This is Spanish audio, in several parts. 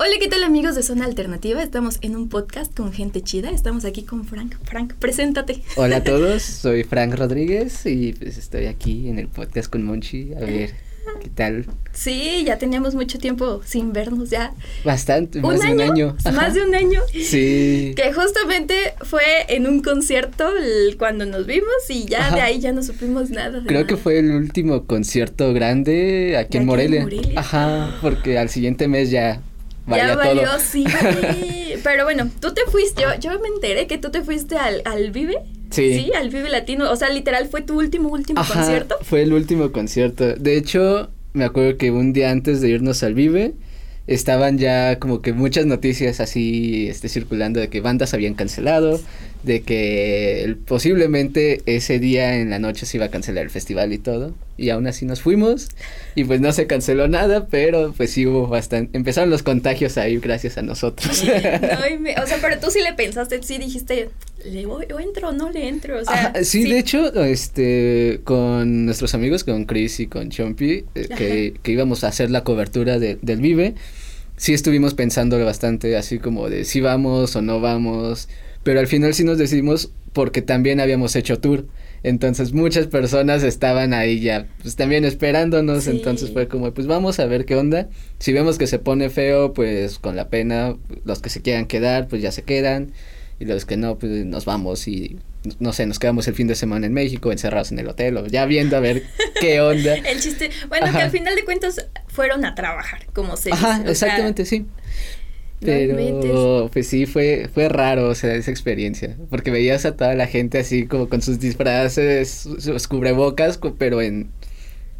Hola, ¿qué tal amigos de Zona Alternativa? Estamos en un podcast con gente chida. Estamos aquí con Frank. Frank, preséntate. Hola a todos, soy Frank Rodríguez y pues estoy aquí en el podcast con Monchi. A ver, ¿qué tal? Sí, ya teníamos mucho tiempo sin vernos ya. Bastante, más de un año. Más de un año. Sí. Que justamente fue en un concierto cuando nos vimos y ya de ahí ya no supimos nada. Creo que fue el último concierto grande aquí, en, Morelia. en Morelia. Ajá, porque al siguiente mes ya ya valió, sí. Pero bueno, tú te fuiste, yo, yo me enteré que tú te fuiste al, al Vive. Sí. Sí, al Vive Latino. O sea, literal, fue tu último, último concierto. Fue el último concierto. De hecho, me acuerdo que un día antes de irnos al Vive, estaban ya como que muchas noticias así este, circulando de que bandas habían cancelado, de que posiblemente ese día en la noche se iba a cancelar el festival y todo. Y aún así nos fuimos y pues no se canceló nada, pero pues sí hubo bastante, empezaron los contagios ahí gracias a nosotros. o sea, pero tú sí le pensaste, sí dijiste, ¿le voy o entro o no le entro? O sea, sí, de hecho, este, con nuestros amigos, con Chris y con Chompy, eh, que, que, íbamos a hacer la cobertura de, del Vive, sí estuvimos pensando bastante así como de si vamos o no vamos pero al final sí nos decidimos porque también habíamos hecho tour. Entonces muchas personas estaban ahí ya, pues también esperándonos, entonces fue como, pues vamos a ver qué onda. Si vemos que se pone feo, pues con la pena, los que se quieran quedar, pues ya se quedan, y los que no, pues nos vamos y no sé, nos quedamos el fin de semana en México, encerrados en el hotel, o ya viendo a ver qué onda. el chiste, bueno, que al final de cuentas fueron a trabajar, como se Ajá, exactamente, sí. Pero pues sí fue fue raro, o sea, esa experiencia, porque veías a toda la gente así como con sus disfraces, sus, cubrebocas, pero en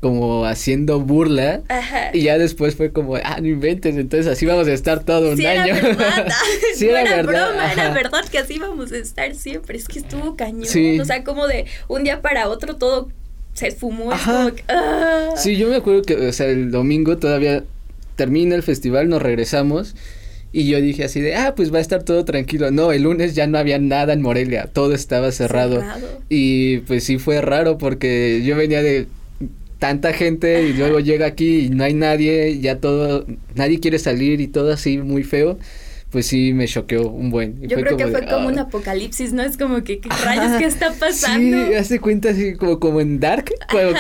como haciendo burla Ajá. y ya después fue como, ah, no inventes, entonces así vamos a estar todo un año. Era verdad. sí, era, era verdad. broma, era verdad que así vamos a estar siempre, es que estuvo cañón, o sea, como de un día para otro todo se esfumó, como que, ah. Sí, yo me acuerdo que, o sea, el domingo todavía termina el festival, nos regresamos y yo dije así de, ah, pues va a estar todo tranquilo. No, el lunes ya no había nada en Morelia, todo estaba cerrado. Y pues sí fue raro porque yo venía de tanta gente y luego llega aquí y no hay nadie, ya todo, nadie quiere salir y todo así muy feo pues sí me choqueó un buen. Yo creo que fue como un apocalipsis, ¿no? Es como que, ¿qué rayos qué está pasando? Sí, hace cuenta así como, como en Dark, cuando,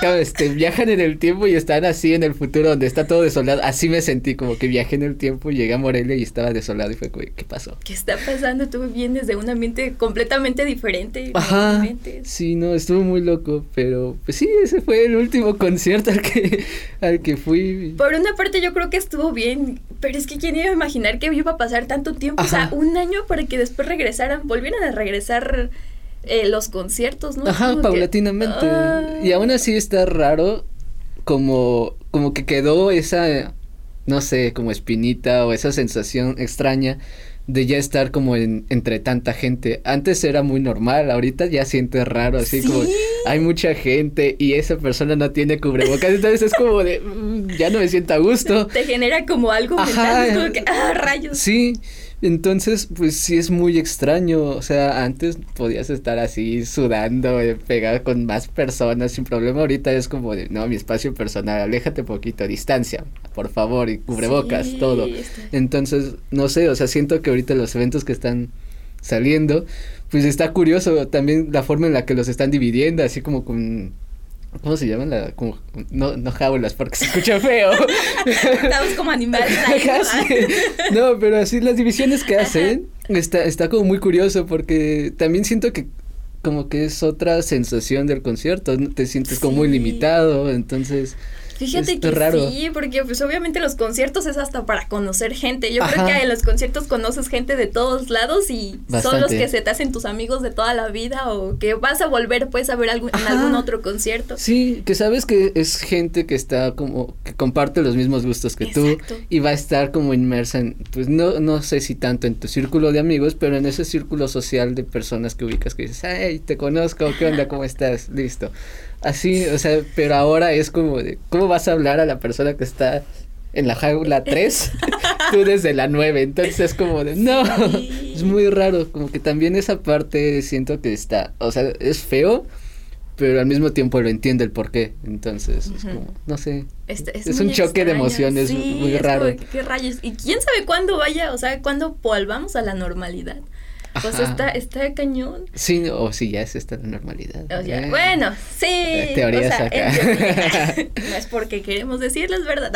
cuando este, viajan en el tiempo y están así en el futuro donde está todo desolado. Así me sentí, como que viajé en el tiempo, llegué a Morelia y estaba desolado y fue como, ¿qué pasó? ¿Qué está pasando? Tú vienes de un ambiente completamente diferente. Ajá. Sí, no, estuvo muy loco, pero pues sí, ese fue el último concierto al que, al que fui. Por una parte yo creo que estuvo bien, pero es que quién iba a imaginar que iba pasar tanto tiempo, o sea, un año para que después regresaran, volvieran a regresar eh, los conciertos, ¿no? Ajá, paulatinamente. Y aún así está raro como, como que quedó esa, no sé, como espinita o esa sensación extraña de ya estar como en, entre tanta gente. Antes era muy normal, ahorita ya sientes raro, así como hay mucha gente y esa persona no tiene cubrebocas, entonces es como de mm, ya no me siento a gusto. Te genera como algo mental, como que ah, rayos. Sí. Entonces, pues sí es muy extraño, o sea, antes podías estar así sudando, eh, pegado con más personas sin problema, ahorita es como de, no, mi espacio personal, aléjate poquito, distancia, por favor, y cubrebocas, todo. Entonces, no sé, o sea, siento que ahorita los eventos que están saliendo, pues está curioso también la forma en la que los están dividiendo, así como con ¿Cómo se llaman? La, como, no, no jaulas porque se escucha feo. Estamos como animales No, pero así las divisiones que hacen está, está como muy curioso porque también siento que como que es otra sensación del concierto, te sientes como muy limitado, entonces Fíjate que raro. sí, porque pues obviamente los conciertos es hasta para conocer gente. Yo creo que en los conciertos conoces gente de todos lados y son los que se te hacen tus amigos de toda la vida o que vas a volver pues a ver algún, en algún otro concierto. Sí, que sabes que es gente que está como que comparte los mismos gustos que tú y va a estar como inmersa en pues no no sé si tanto en tu círculo de amigos, pero en ese círculo social de personas que ubicas que dices, "Hey, te conozco, ¿qué onda? ¿Cómo estás?" Listo. Así, o sea, pero ahora es como de, ¿cómo vas a hablar a la persona que está en la jaula 3? tú desde la 9, entonces es como de, no, es muy raro, como que también esa parte siento que está, o sea, es feo, pero al mismo tiempo lo entiende el por qué. Entonces, es como, no sé. Este, es, un choque de emociones muy raro. ¿Qué rayos? ¿Y quién sabe cuándo vaya, o sea, cuándo volvamos a la normalidad? Pues está, está cañón. Sí, o sí, ya es esta normalidad. bueno, sí. Teorías acá. no es porque queremos decirles verdad.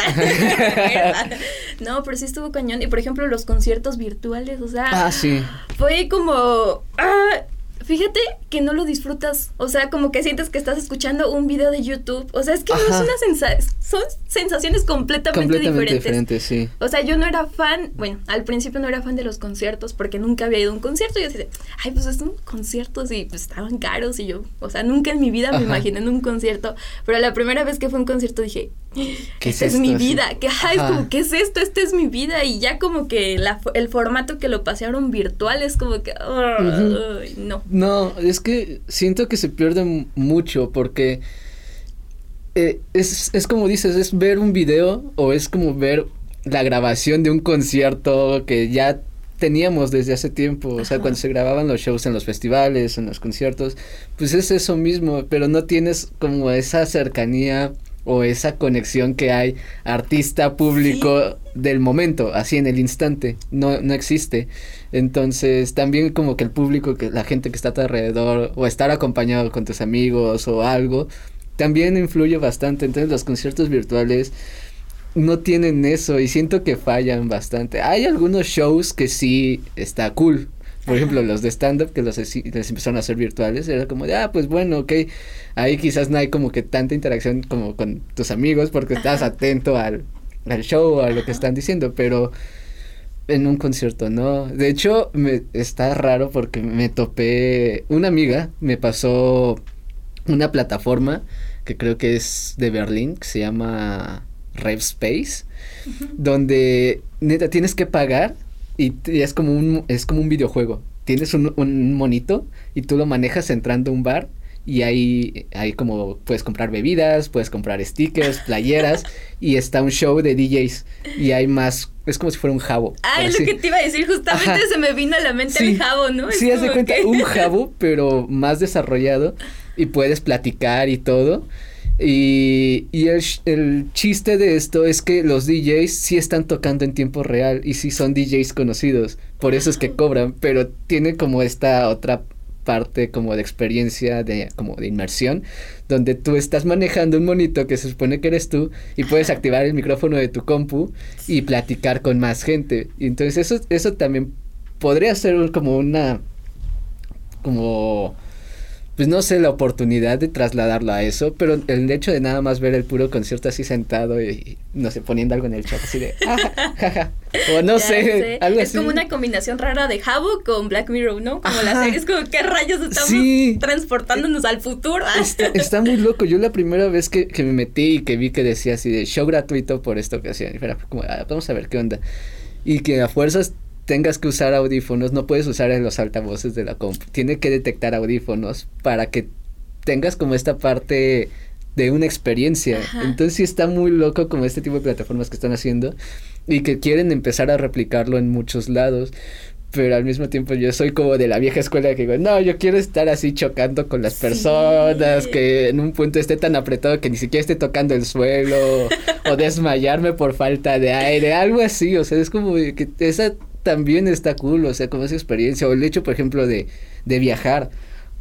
no, pero sí estuvo cañón. Y por ejemplo, los conciertos virtuales, o sea. Ah, sí. Fue como. Ah, fíjate que no lo disfrutas. O sea, como que sientes que estás escuchando un video de YouTube. O sea, es que no es una sensación. Son sensaciones completamente, completamente diferentes. sí. O sea, yo no era fan. Bueno, al principio no era fan de los conciertos porque nunca había ido a un concierto. Y yo decía, ay, pues son conciertos y pues estaban caros. Y yo, o sea, nunca en mi vida me imaginé en un concierto. Pero la primera vez que fue un concierto dije, ¿Qué es, mi vida? ¿Qué, ay, como, ¿qué es esto? Esta es mi vida. Y ya como que la, el formato que lo pasearon virtual es como que, no. No, es que siento que se pierde mucho porque eh, es, es como dices, es ver un video o es como ver la grabación de un concierto que ya teníamos desde hace tiempo, o sea, cuando se grababan los shows en los festivales, en los conciertos, pues es eso mismo, pero no tienes como esa cercanía o esa conexión que hay artista público del momento, así en el instante, no, no existe. Entonces también como que el público, que la gente que está a tu alrededor o estar acompañado con tus amigos o algo, también influye bastante. Entonces los conciertos virtuales no tienen eso y siento que fallan bastante. Hay algunos shows que sí está cool, por ejemplo, los de stand-up que los les empezaron a hacer virtuales, era como de, ah, pues bueno, ok, ahí quizás no hay como que tanta interacción como con tus amigos porque estás atento al, al show o a lo que están diciendo, pero en un concierto, ¿no? De hecho, me está raro porque me topé, una amiga me pasó una plataforma que creo que es de Berlín, que se llama Rev Space, donde neta tienes que pagar y, es como un es como un videojuego. Tienes un, un monito y tú lo manejas entrando a un bar y ahí, ahí como puedes comprar bebidas, puedes comprar stickers, playeras y está un show de DJs y hay más, es como si fuera un jabo. Ah, es lo que te iba a decir, justamente se me vino a la mente el jabo, ¿no? sí, haz de cuenta, un jabo, pero más desarrollado y puedes platicar y todo. Y, y el, el, chiste de esto es que los DJs sí están tocando en tiempo real y sí son DJs conocidos, por eso es que cobran, pero tiene como esta otra parte como de experiencia de como de inmersión donde tú estás manejando un monito que se supone que eres tú y puedes activar el micrófono de tu compu y platicar con más gente. Y entonces eso eso también podría ser como una como pues no sé, la oportunidad de trasladarlo a eso, pero el hecho de nada más ver el puro concierto así sentado y, no sé, poniendo algo en el chat así de, ah, o no sé, algo es como una combinación rara de Jabo con Black Mirror, ¿no? Como la serie, es como, ¿qué rayos estamos transportándonos al futuro? Está, muy loco, yo la primera vez que, que me metí y que vi que decía así de show gratuito por esta ocasión, y como, ah, vamos a ver qué onda, y que a fuerzas tengas que usar audífonos, no puedes usar en los altavoces de la comp. Tiene que detectar audífonos para que tengas como esta parte de una experiencia. Entonces sí está muy loco como este tipo de plataformas que están haciendo y que quieren empezar a replicarlo en muchos lados. Pero al mismo tiempo yo soy como de la vieja escuela que digo, no, yo quiero estar así chocando con las personas, que en un punto esté tan apretado que ni siquiera esté tocando el suelo, o desmayarme por falta de aire, algo así, o sea, es como que esa también está cool, o sea, como esa experiencia, o el hecho, por ejemplo, de, de viajar,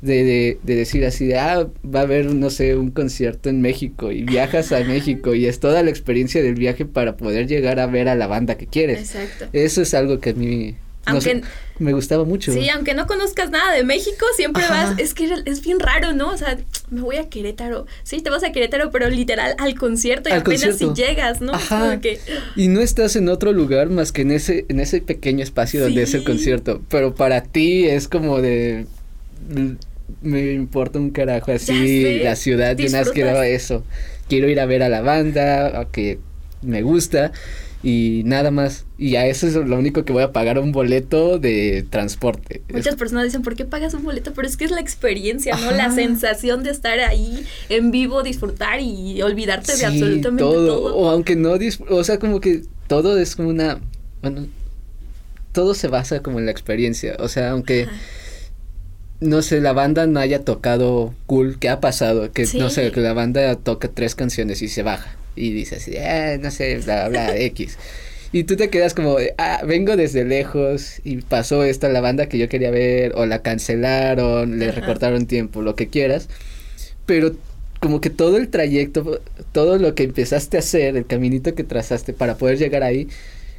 de, de, de, decir así de, ah, va a haber, no sé, un concierto en México y viajas a México y es toda la experiencia del viaje para poder llegar a ver a la banda que quieres. Exacto. Eso es algo que a mí aunque, me gustaba mucho. Sí, aunque no conozcas nada de México, siempre vas, es que es bien raro, ¿no? O sea, me voy a Querétaro. Sí, te vas a Querétaro, pero literal al concierto y apenas si llegas, ¿no? Ajá. Y no estás en otro lugar más que en ese, en ese pequeño espacio donde es el concierto. Pero para ti es como de me importa un carajo así la ciudad, yo nada más quiero eso. Quiero ir a ver a la banda, que me gusta y nada más. Y a eso es lo único que voy a pagar un boleto de transporte. Muchas personas dicen, ¿por qué pagas un boleto? Pero es que es la experiencia, ¿no? La sensación de estar ahí en vivo, disfrutar y olvidarte de absolutamente todo. O aunque no, o sea, como que todo es como una, bueno, todo se basa como en la experiencia. O sea, aunque... todo se basa como en la experiencia. O sea, aunque no sé, la banda no haya tocado cool, ¿qué ha pasado? Que no sé, que la banda toca tres canciones y se baja y dice así, eh, no sé, bla, bla, X. Y tú te quedas como, ah, vengo desde lejos y pasó esto a la banda que yo quería ver, o la cancelaron, le recortaron tiempo, lo que quieras. Pero como que todo el trayecto, todo lo que empezaste a hacer, el caminito que trazaste para poder llegar ahí,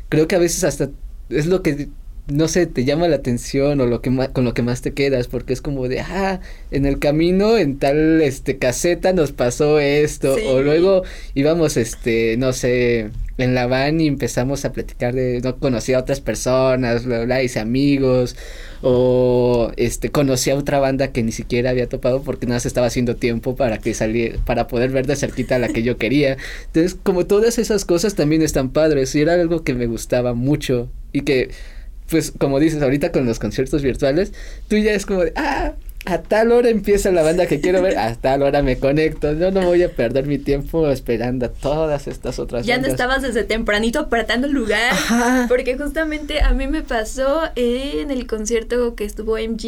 creo que a veces hasta es lo que no sé, te llama la atención o lo que con lo que más te quedas, porque es como de, ah, en el camino en tal este caseta nos pasó esto, o luego íbamos este, no sé, en la van y empezamos a platicar de, no conocía a otras personas, bla, bla, hice amigos, o este, conocí a otra banda que ni siquiera había topado porque nada se estaba haciendo tiempo para que saliera, para poder ver de cerquita a la que yo quería. Entonces, como todas esas cosas también están padres y era algo que me gustaba mucho y que pues como dices ahorita con los conciertos virtuales, tú ya es como de, ah, a tal hora empieza la banda que quiero ver, a tal hora me conecto, yo no voy a perder mi tiempo esperando a todas estas otras Ya no estabas desde tempranito apartando el lugar, porque justamente a mí me pasó en el concierto que estuvo en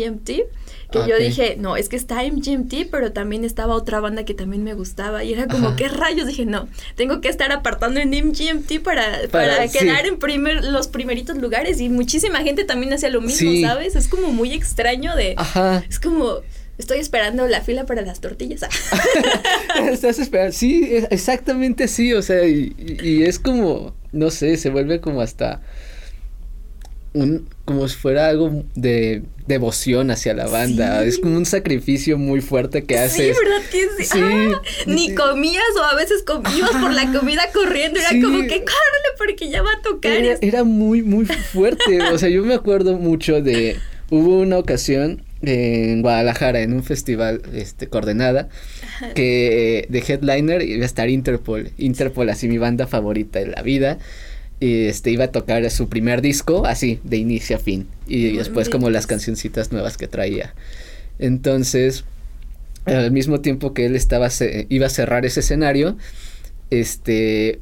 Que yo dije, no, es que está en GMT, pero también estaba otra banda que también me gustaba. Y era como, ¿qué rayos? Dije, no, tengo que estar apartando en MGMT para, para, quedar en primer, los primeritos lugares. Y muchísima gente también hacía lo mismo, ¿sabes? Es como muy extraño de... Ajá. Es como estoy esperando la fila para las tortillas. Estás esperando, sí, exactamente sí, o sea, y, y, es como, no sé, se vuelve como hasta un, como si fuera algo de devoción hacia la banda. Es como un sacrificio muy fuerte que haces. Sí, ¿verdad que sí? Ah, ni comías o a veces ibas por la comida corriendo. Era como que córrele porque ya va a tocar. Era, era muy, muy fuerte. o sea, yo me acuerdo mucho de. Hubo una ocasión en Guadalajara en un festival este coordenada que de headliner iba a estar Interpol Interpol así mi banda favorita de la vida este iba a tocar su primer disco así de inicio a fin. Y después como las cancioncitas nuevas que traía. Entonces al mismo tiempo que él estaba iba a cerrar ese escenario este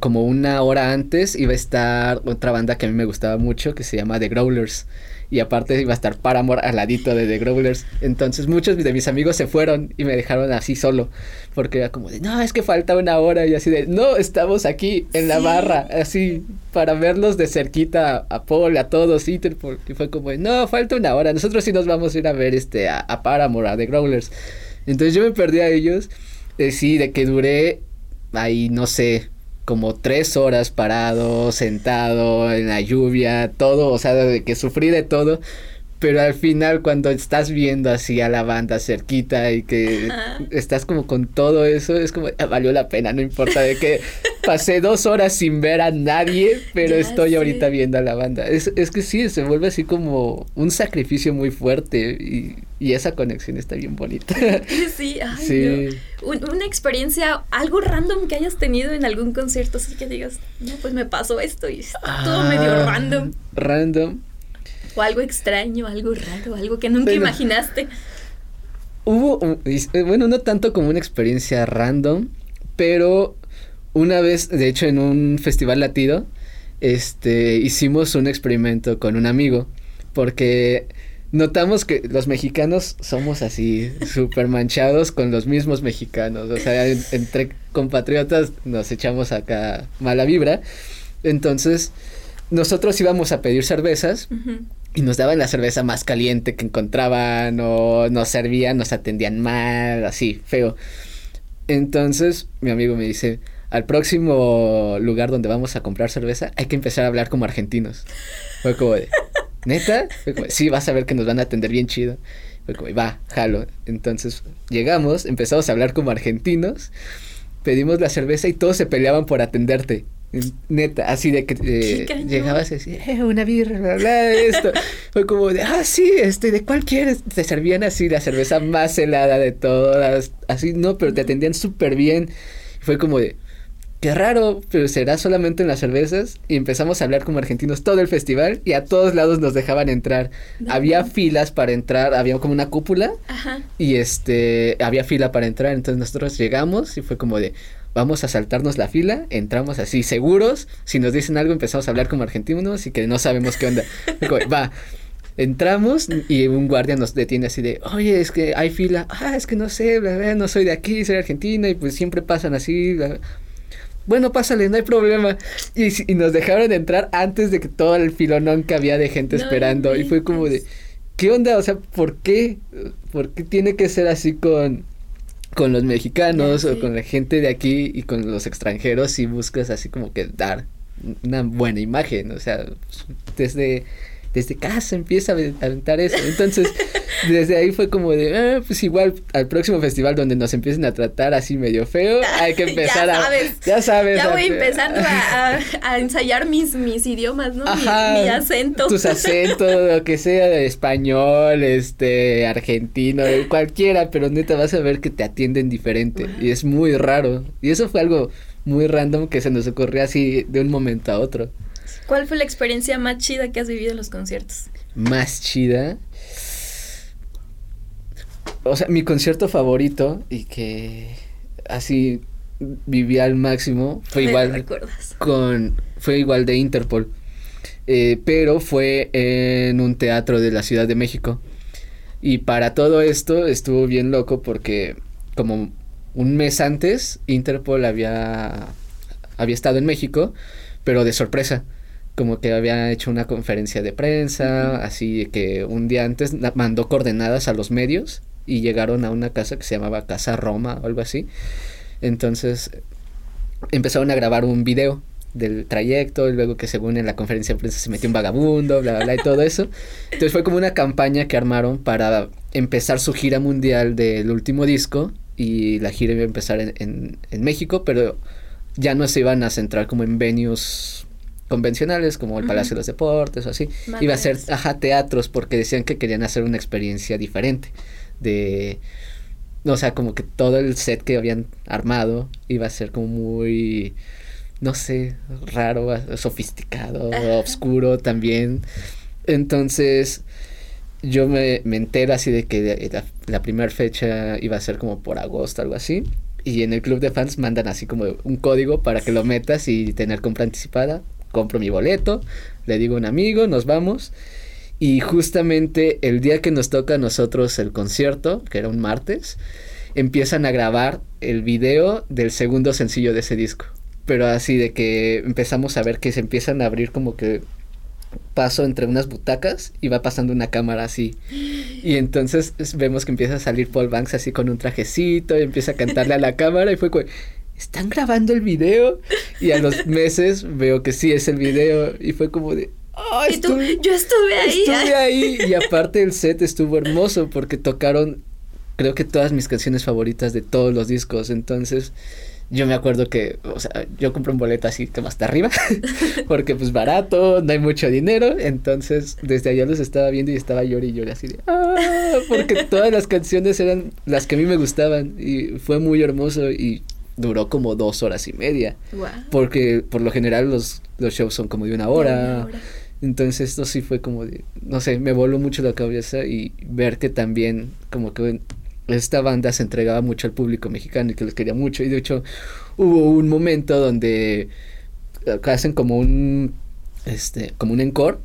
como una hora antes iba a estar otra banda que a mí me gustaba mucho que se llama The Growlers y aparte iba a estar Paramore al ladito de The Growlers. Entonces muchos de mis amigos se fueron y me dejaron así solo, porque era como de, no, es que falta una hora y así de, no, estamos aquí en la barra, así, para verlos de cerquita a Paul, a todos, y fue como de, no, falta una hora, nosotros sí nos vamos a ir a ver este, a, a Paramore, a The Growlers. Entonces yo me perdí a ellos, eh, sí, de que duré ahí, no sé, como tres horas parado, sentado, en la lluvia, todo, o sea, de que sufrí de todo, pero al final cuando estás viendo así a la banda cerquita y que estás como con todo eso, es como, ah, valió la pena, no importa de que pasé dos horas sin ver a nadie, pero estoy ahorita viendo a la banda. Es, es que sí, se vuelve así como un sacrificio muy fuerte y, y esa conexión está bien bonita. Sí, ay, sí. una experiencia, algo random que hayas tenido en algún concierto, así que digas, no, pues me pasó esto y todo medio ah, random. Random o algo extraño, algo raro, algo que nunca imaginaste. Hubo, eh, bueno, no tanto como una experiencia random, pero una vez, de hecho, en un festival latido, este, hicimos un experimento con un amigo, porque notamos que los mexicanos somos así, súper manchados con los mismos mexicanos, o sea, entre compatriotas nos echamos acá mala vibra, entonces nosotros íbamos a pedir cervezas y nos daban la cerveza más caliente que encontraban o nos servían, nos atendían mal, así, feo. Entonces mi amigo me dice, al próximo lugar donde vamos a comprar cerveza hay que empezar a hablar como argentinos. Fue como de, ¿neta? Fue como, sí, vas a ver que nos van a atender bien chido. Fue como, va, jalo. Entonces llegamos, empezamos a hablar como argentinos, pedimos la cerveza y todos se peleaban por atenderte. Neta, así de que eh, llegabas y decías, eh, una birra, bla, bla, esto. Fue como de, ah, sí, este, ¿de cuál quieres? Te servían así la cerveza más helada de todas, así, no, pero te atendían súper bien. Fue como de, qué raro, pero será solamente en las cervezas. Y empezamos a hablar como argentinos todo el festival y a todos lados nos dejaban entrar. Había filas para entrar, había como una cúpula. Ajá. Y este, había fila para entrar, entonces nosotros llegamos y fue como de, vamos a saltarnos la fila, entramos así seguros, si nos dicen algo empezamos a hablar como argentinos y que no sabemos qué onda. Va, Entramos y un guardia nos detiene así de, oye, es que hay fila, ah, es que no sé, no soy de aquí, soy de Argentina y pues siempre pasan así. Bueno, pásale, no hay problema. Y, y, nos dejaron entrar antes de que todo el filonón que había de gente esperando. Y fue como de, ¿qué onda? O sea, ¿por qué? ¿Por qué tiene que ser así con, con los mexicanos o con la gente de aquí y con los extranjeros si buscas así como que dar una buena imagen? O sea, desde desde casa empieza a aventar eso. Entonces, desde ahí fue como de, ah, pues igual al próximo festival donde nos empiecen a tratar así medio feo, hay que empezar ya sabes, a... Ya sabes. Ya voy empezando a, ensayar mis, mis idiomas, ¿no? mi, acento. Tus acentos, lo que sea, de español, este, argentino, cualquiera, pero neta vas a ver que te atienden diferente. Y es muy raro. Y eso fue algo muy random que se nos ocurrió así de un momento a otro. ¿Cuál fue la experiencia más chida que has vivido en los conciertos? Más chida. O sea, mi concierto favorito y que así viví al máximo fue igual recuerdas? con fue igual de Interpol. Eh, pero fue en un teatro de la Ciudad de México. Y para todo esto estuvo bien loco porque como un mes antes Interpol había había estado en México, pero de sorpresa como que había hecho una conferencia de prensa, así que un día antes mandó coordenadas a los medios y llegaron a una casa que se llamaba Casa Roma o algo así. Entonces empezaron a grabar un video del trayecto y luego que según en la conferencia de prensa se metió un vagabundo, bla, bla, bla y todo eso. Entonces fue como una campaña que armaron para empezar su gira mundial del último disco y la gira iba a empezar en, en México, pero ya no se iban a centrar como en venues convencionales como el Palacio de los Deportes o así. Iba a ser, ajá, teatros porque decían que querían hacer una experiencia diferente de o sea, como que todo el set que habían armado iba a ser como muy no sé, raro, sofisticado, oscuro también. Entonces, yo me, me entero así de que la, la primera fecha iba a ser como por agosto, algo así. Y en el club de fans mandan así como un código para que lo metas y tener compra anticipada compro mi boleto, le digo a un amigo, nos vamos. Y justamente el día que nos toca a nosotros el concierto, que era un martes, empiezan a grabar el video del segundo sencillo de ese disco. Pero así de que empezamos a ver que se empiezan a abrir como que paso entre unas butacas y va pasando una cámara así. Y entonces vemos que empieza a salir Paul Banks así con un trajecito y empieza a cantarle a la cámara y fue ¿están grabando el video? Y a los meses veo que sí es el video y fue como de... Oh, ¿Y tú? Yo estuve ahí. Estuve ahí y aparte el set estuvo hermoso porque tocaron creo que todas mis canciones favoritas de todos los discos. Entonces yo me acuerdo que, o sea, yo compré un boleto así como hasta arriba porque pues barato, no hay mucho dinero. Entonces desde allá los estaba viendo y estaba llorando y llorando así de... ¡Ah! Porque todas las canciones eran las que a mí me gustaban y fue muy hermoso y duró como dos horas y media. Porque por lo general los, los shows son como de una hora. Entonces esto sí fue como de, no sé, me voló mucho la cabeza y ver que también como que esta banda se entregaba mucho al público mexicano y que les quería mucho. Y de hecho hubo un momento donde eh, hacen como un, este, como un encore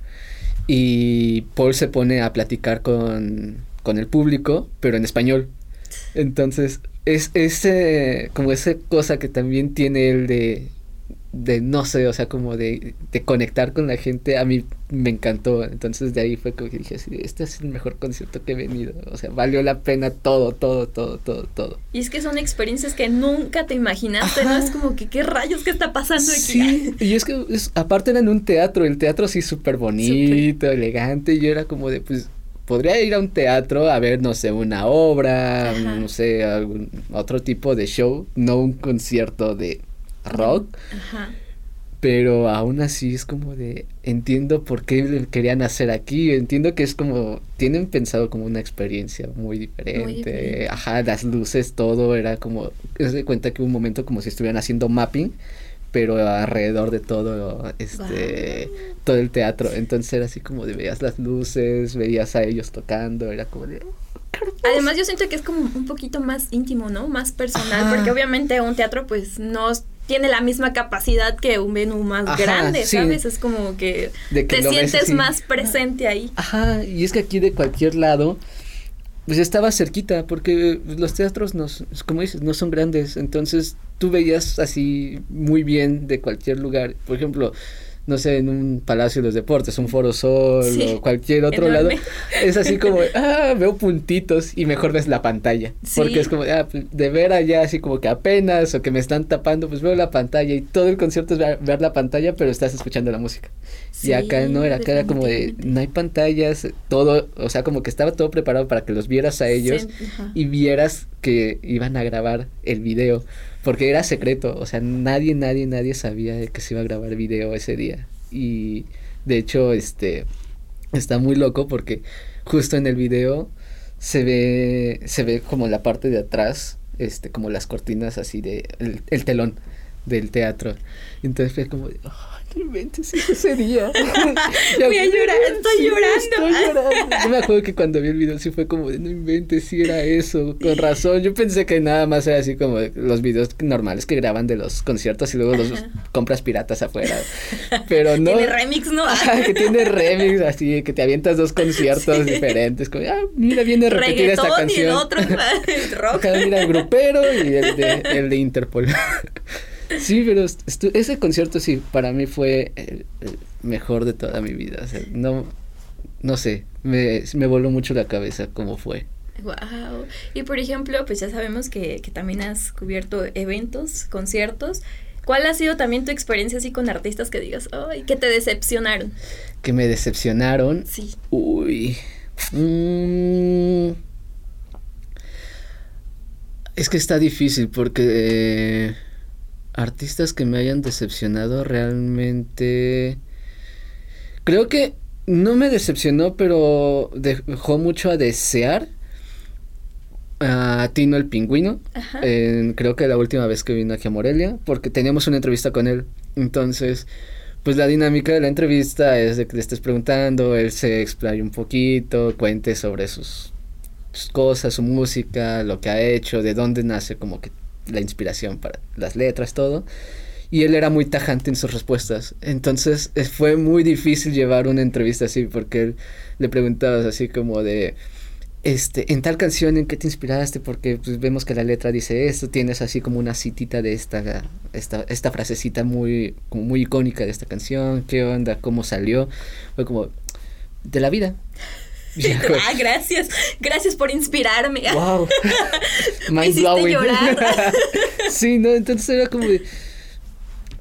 y Paul se pone a platicar con, con el público, pero en español. Entonces es ese, como esa cosa que también tiene él de, de no sé, o sea, como de, de conectar con la gente, a mí me encantó. Entonces de ahí fue como que dije así, este es el mejor concierto que he venido. O sea, valió la pena todo, todo, todo, todo, todo. Y es que son experiencias que nunca te imaginaste, ¿no? Es como que qué rayos, qué está pasando aquí. Sí, y es que es, aparte era en un teatro, el teatro así súper bonito, elegante, y yo era como de, pues, podría ir a un teatro a ver, no sé, una obra, no sé, algún otro tipo de show, no un concierto de rock. Ajá. Pero aún así es como de, entiendo por qué querían hacer aquí, entiendo que es como, tienen pensado como una experiencia muy diferente. Ajá, las luces, todo era como, se cuenta que un momento como si estuvieran haciendo mapping pero alrededor de todo este todo el teatro. Entonces era así como de veías las luces veías a ellos tocando era como de Además yo siento que es como un poquito más íntimo, ¿no? Más personal, porque obviamente un teatro pues no tiene la misma capacidad que un menú más grande, ¿sabes? Es como que, te sientes más presente ahí. Ajá, y es que aquí de cualquier lado, pues estaba cerquita, porque los teatros, no, como dices, no son grandes, entonces tú veías así muy bien de cualquier lugar. Por ejemplo, no sé, en un Palacio de los Deportes, un Foro Sol o cualquier otro lado, es así como, ah, veo puntitos y mejor ves la pantalla. Porque es como, ah, pues, de ver allá así como que apenas o que me están tapando, pues veo la pantalla y todo el concierto es ver, la pantalla, pero estás escuchando la música. y acá no era, acá era como de, no hay pantallas, todo, o sea, como que estaba todo preparado para que los vieras a ellos y vieras que iban a grabar el video porque era secreto, o sea, nadie, nadie, nadie sabía que se iba a grabar video ese día. Y de hecho, este, está muy loco porque justo en el video se ve, se ve como la parte de atrás, este, como las cortinas así de, el, telón del teatro. Entonces fue como, inventes ese día. Voy a llorar, estoy llorando. Estoy llorando. Yo me acuerdo que cuando vi el video sí fue como de no inventes, si era eso, con razón. Yo pensé que nada más era así como los videos normales que graban de los conciertos y luego los compras piratas afuera. Pero no. Tiene remix, ¿no? que tiene remix, así, que te avientas dos conciertos diferentes. Como, ah, mira, viene repetida esta canción. Y el otro, rock. mira, el grupero y el de, el de Interpol. Sí, pero ese concierto sí, para mí fue el, mejor de toda mi vida. O sea, no, no sé, me, me voló mucho la cabeza cómo fue. Wow. Y por ejemplo, pues ya sabemos que, que también has cubierto eventos, conciertos. ¿Cuál ha sido también tu experiencia así con artistas que digas, ay, que te decepcionaron? Que me decepcionaron. Sí. Uy. Mm. es que está difícil porque artistas que me hayan decepcionado realmente... Creo que no me decepcionó, pero dejó mucho a desear a Tino el Pingüino. creo que la última vez que vino aquí a Morelia, porque teníamos una entrevista con él. Entonces, pues la dinámica de la entrevista es de que le estés preguntando, él se explaye un poquito, cuente sobre sus, sus cosas, su música, lo que ha hecho, de dónde nace como que la inspiración para las letras, todo. Y él era muy tajante en sus respuestas. Entonces fue muy difícil llevar una entrevista así porque él le preguntabas así como de, este, en tal canción en qué te inspiraste porque pues vemos que la letra dice esto, tienes así como una citita de esta, esta, esta frasecita muy, como muy icónica de esta canción, qué onda, cómo salió. Fue como, de la vida. ah, gracias. Gracias por inspirarme. Wow. Mind blowing. sí, no, entonces era como de.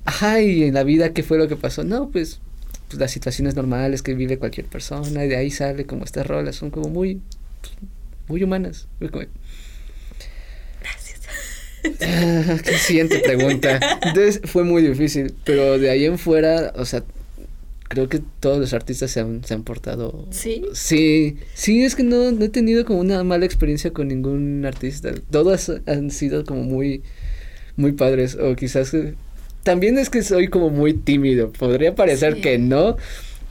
Ay, en la vida qué fue lo que pasó? No, pues, pues las situaciones normales que vive cualquier persona y de ahí sale como estas rolas, son como muy muy humanas. Gracias. Ah, qué siguiente pregunta. Entonces fue muy difícil, pero de ahí en fuera, o sea, creo que todos los artistas se han, se han portado. Sí. Sí, sí, es que no, no he tenido como una mala experiencia con ningún artista. Todos han sido como muy, muy padres. O quizás también es que soy como muy tímido. Podría parecer que no.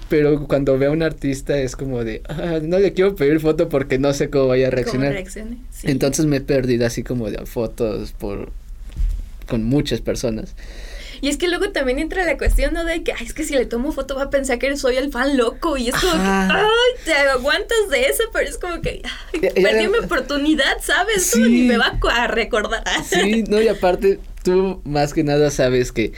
Pero cuando veo a un artista es como de, ah, no le quiero pedir foto porque no sé cómo vaya a reaccionar. Entonces me he perdido así como de fotos por con muchas personas. Y es que luego también entra la cuestión, ¿no? De que, ay, es que si le tomo foto va a pensar que soy el fan loco. Y es como que, ay, te aguantas de eso, pero es como que, ay, perdí mi oportunidad, ¿sabes? Sí. ni me va a recordar. Sí, no, y aparte, tú más que nada sabes que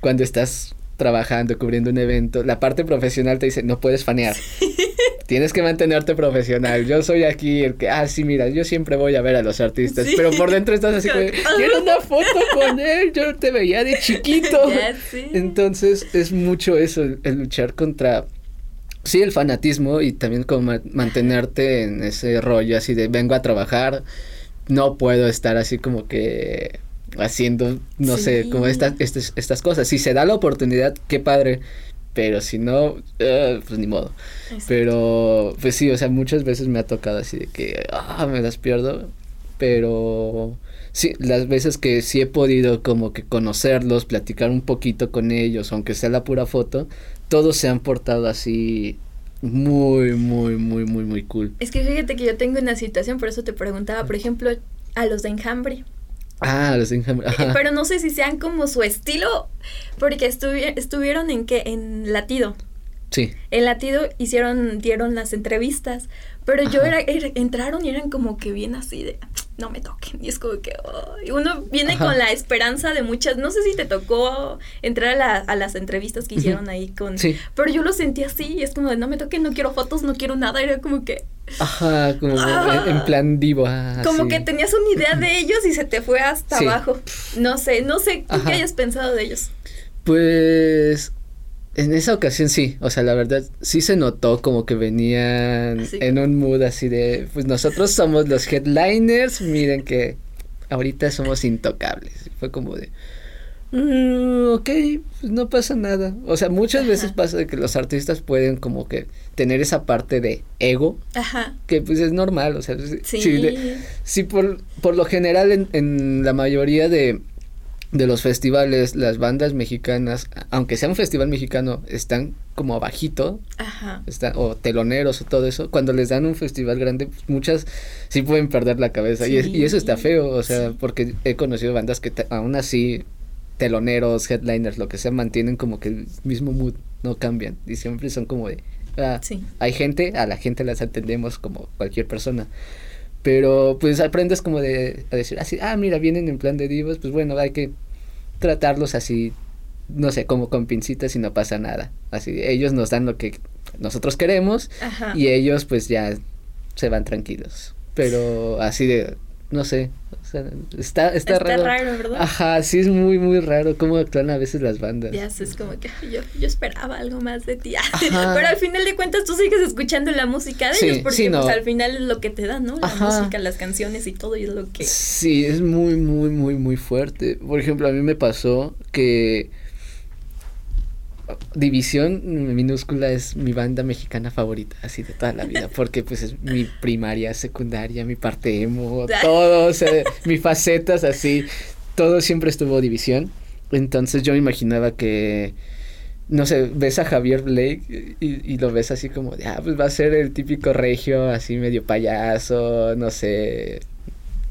cuando estás trabajando, cubriendo un evento, la parte profesional te dice, no puedes fanear. Tienes que mantenerte profesional. Yo soy aquí el que, ah, sí, mira, yo siempre voy a ver a los artistas, pero por dentro estás así como, quiero una foto con él, yo te veía de chiquito. Entonces es mucho eso, el, luchar contra sí, el fanatismo y también como mantenerte en ese rollo así de vengo a trabajar, no puedo estar así como que haciendo, no sé, como estas, estas, estas cosas. Si se da la oportunidad, qué padre, pero si no, eh, pues ni modo. Pero, pues sí, o sea, muchas veces me ha tocado así de que, ah, me las pierdo, pero sí, las veces que sí he podido como que conocerlos, platicar un poquito con ellos, aunque sea la pura foto, todos se han portado así muy, muy, muy, muy, muy cool. Es que fíjate que yo tengo una situación, por eso te preguntaba, por ejemplo, a los de Enjambre Ah, los Enjambre. Eh, pero no sé si sean como su estilo, porque estuvieron en qué, en Latido. Sí. En Latido hicieron, dieron las entrevistas, pero yo era, entraron y eran como que bien así de, no me toquen. Y es como que uno viene con la esperanza de muchas, no sé si te tocó entrar a, a las entrevistas que hicieron ahí con... Sí. Pero yo lo sentí así y es como de, no me toquen, no quiero fotos, no quiero nada. Era como que... Ajá, como en ah. plan vivo. Ah, como que tenías una idea de ellos y se te fue hasta abajo. No sé, no sé, ¿tú qué hayas pensado de ellos? Pues en esa ocasión sí, o sea, la verdad sí se notó como que venían en un mood así de, pues nosotros somos los headliners, miren que ahorita somos intocables. Fue como de, mm, ok, pues no pasa nada. O sea, muchas veces pasa de que los artistas pueden como que tener esa parte de ego, Ajá. que pues es normal, o sea, sí, sí, por, por lo general en, en la mayoría de de los festivales, las bandas mexicanas, aunque sea un festival mexicano, están como abajito, Ajá. o teloneros o todo eso, cuando les dan un festival grande, pues, muchas sí pueden perder la cabeza y, y, eso está feo, o sea, porque he conocido bandas que aún así, teloneros, headliners, lo que sea, mantienen como que el mismo mood, no cambian y siempre son como de, ah, hay gente, a la gente las atendemos como cualquier persona. Pero pues aprendes como de a decir así, ah, mira, vienen en plan de divos, pues bueno, hay que tratarlos así, no sé, como con pincitas y no pasa nada. Así, ellos nos dan lo que nosotros queremos y ellos pues ya se van tranquilos. Pero así de, no sé, o sea, está, está, raro. ¿verdad? Ajá, sí es muy, muy raro cómo actúan a veces las bandas. Ya, es como que yo, yo esperaba algo más de ti. Pero al final de cuentas tú sigues escuchando la música de ellos porque pues al final es lo que te da, ¿no? La música, las canciones y todo y es lo que... Sí, es muy, muy, muy, muy fuerte. Por ejemplo, a mí me pasó que División minúscula es mi banda mexicana favorita, así de toda la vida, porque pues es mi primaria, secundaria, mi parte emo, todo, o sea, mis facetas así, todo siempre estuvo División. Entonces yo me imaginaba que, no sé, ves a Javier Blake y, y, lo ves así como de, ah, pues va a ser el típico regio, así medio payaso, no sé,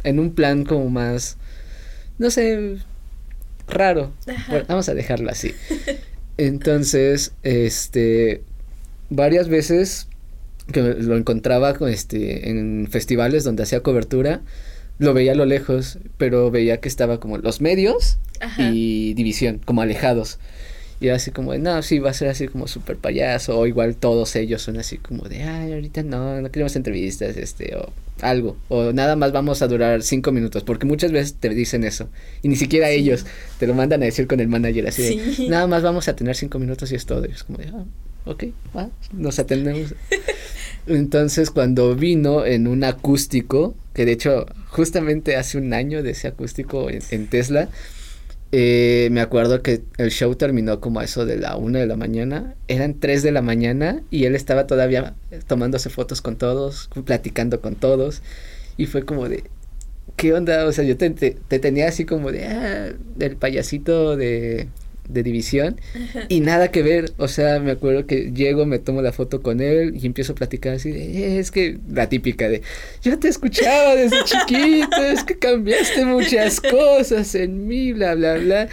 en un plan como más, no sé, raro. vamos a dejarlo así. Entonces, este, varias veces que lo encontraba este, en festivales donde hacía cobertura, lo veía a lo lejos, pero veía que estaba como los medios y división, como alejados. Y así como, no, sí, va a ser así como súper payaso, o igual todos ellos son así como de, ay, ahorita no, no queremos entrevistas, este, o algo, o nada más vamos a durar cinco minutos, porque muchas veces te dicen eso, y ni siquiera ellos te lo mandan a decir con el manager, así de, nada más vamos a tener cinco minutos y es todo, y es como de, ah, ok, va, nos atendemos. Entonces, cuando vino en un acústico, que de hecho, justamente hace un año de ese acústico en Tesla, eh, me acuerdo que el show terminó como a eso de la una de la mañana. Eran tres de la mañana y él estaba todavía tomándose fotos con todos, platicando con todos. Y fue como de, ¿qué onda? O sea, yo te, te, tenía así como de, ah, del payasito de, de división y nada que ver, o sea, me acuerdo que llego, me tomo la foto con él y empiezo a platicar así de, es que la típica de, yo te escuchaba desde chiquito, es que cambiaste muchas cosas en mí, bla, bla, bla.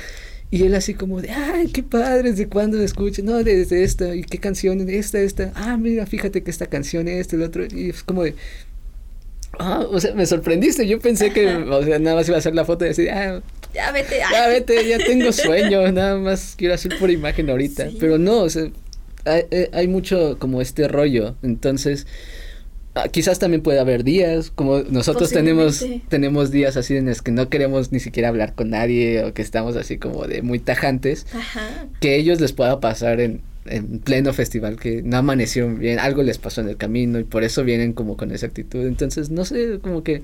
Y él así como de, ay, qué padre, ¿desde cuándo escuché? No, desde esta, ¿y qué canción? Esta, esta, ah, mira, fíjate que esta canción, esta, el otro, y es como de, ah, o sea, me sorprendiste, yo pensé que, o sea, nada más iba a hacer la foto y decir, ah, ya vete. Ya vete, ya tengo sueño, nada más quiero hacer por imagen ahorita. Pero no, o sea, hay, eh, hay, mucho como este rollo, entonces ah, quizás también puede haber días, como nosotros tenemos, tenemos días así en los que no queremos ni siquiera hablar con nadie o que estamos así como de muy tajantes, que ellos les pueda pasar en, en pleno festival que no amanecieron bien, algo les pasó en el camino y por eso vienen como con esa actitud. Entonces, no sé, como que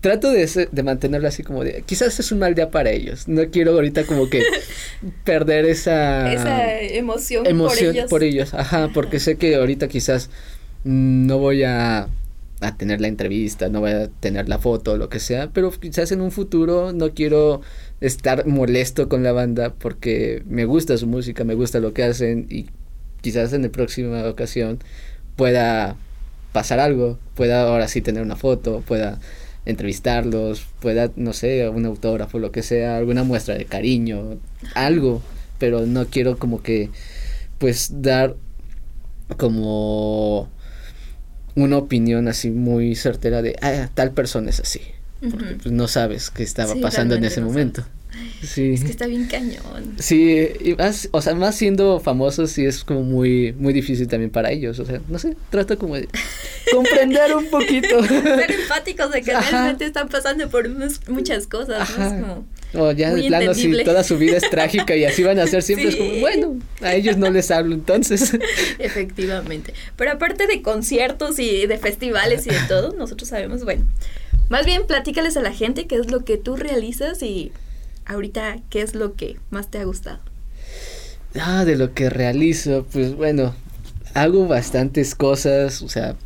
trato de, de mantenerlo así como de, quizás es un mal día para ellos. No quiero ahorita como que perder esa, esa emoción, emoción por, ellos. Ajá, porque sé que ahorita quizás no voy a, a tener la entrevista, no voy a tener la foto, lo que sea, pero quizás en un futuro no quiero estar molesto con la banda porque me gusta su música, me gusta lo que hacen y quizás en la próxima ocasión pueda pasar algo, pueda ahora sí tener una foto, pueda entrevistarlos, pueda, no sé, un autógrafo, lo que sea, alguna muestra de cariño, algo, pero no quiero como que, pues, dar como una opinión así muy certera de, ah, tal persona es así, porque pues, no sabes qué estaba pasando en ese momento. Sí. Es que está bien cañón. Sí, y más, o sea, más siendo famosos sí es como muy, muy difícil también para ellos. O sea, no sé, trato como de comprender un poquito. Ser empáticos de que realmente están pasando por muchas cosas, ¿no? Es como o ya de plano sí, toda su vida es trágica y así van a ser siempre. Es como, bueno, a ellos no les hablo entonces. Efectivamente. Pero aparte de conciertos y de festivales y de todo, nosotros sabemos, bueno, más bien platícales a la gente qué es lo que tú realizas y ahorita qué es lo que más te ha gustado. Ah, de lo que realizo, pues bueno, hago bastantes cosas, o sea,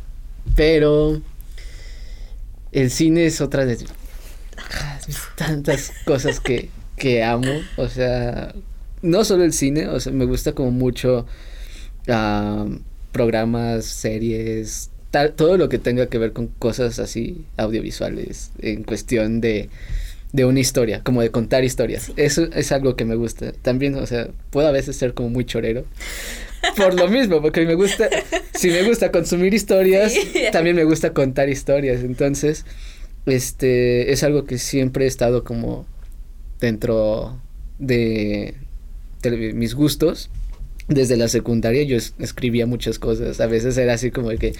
pero el cine es otra de tantas cosas que, que amo, o sea, no solo el cine, o sea, me gusta como mucho programas, series, tal, todo lo que tenga que ver con cosas así audiovisuales en cuestión de de una historia, como de contar historias. Eso es algo que me gusta. También, o sea, puedo a veces ser como muy chorero. Por lo mismo, porque me gusta, si me gusta consumir historias, también me gusta contar historias. Entonces, este, es algo que siempre he estado como dentro de, de mis gustos desde la secundaria yo escribía muchas cosas. A veces era así como que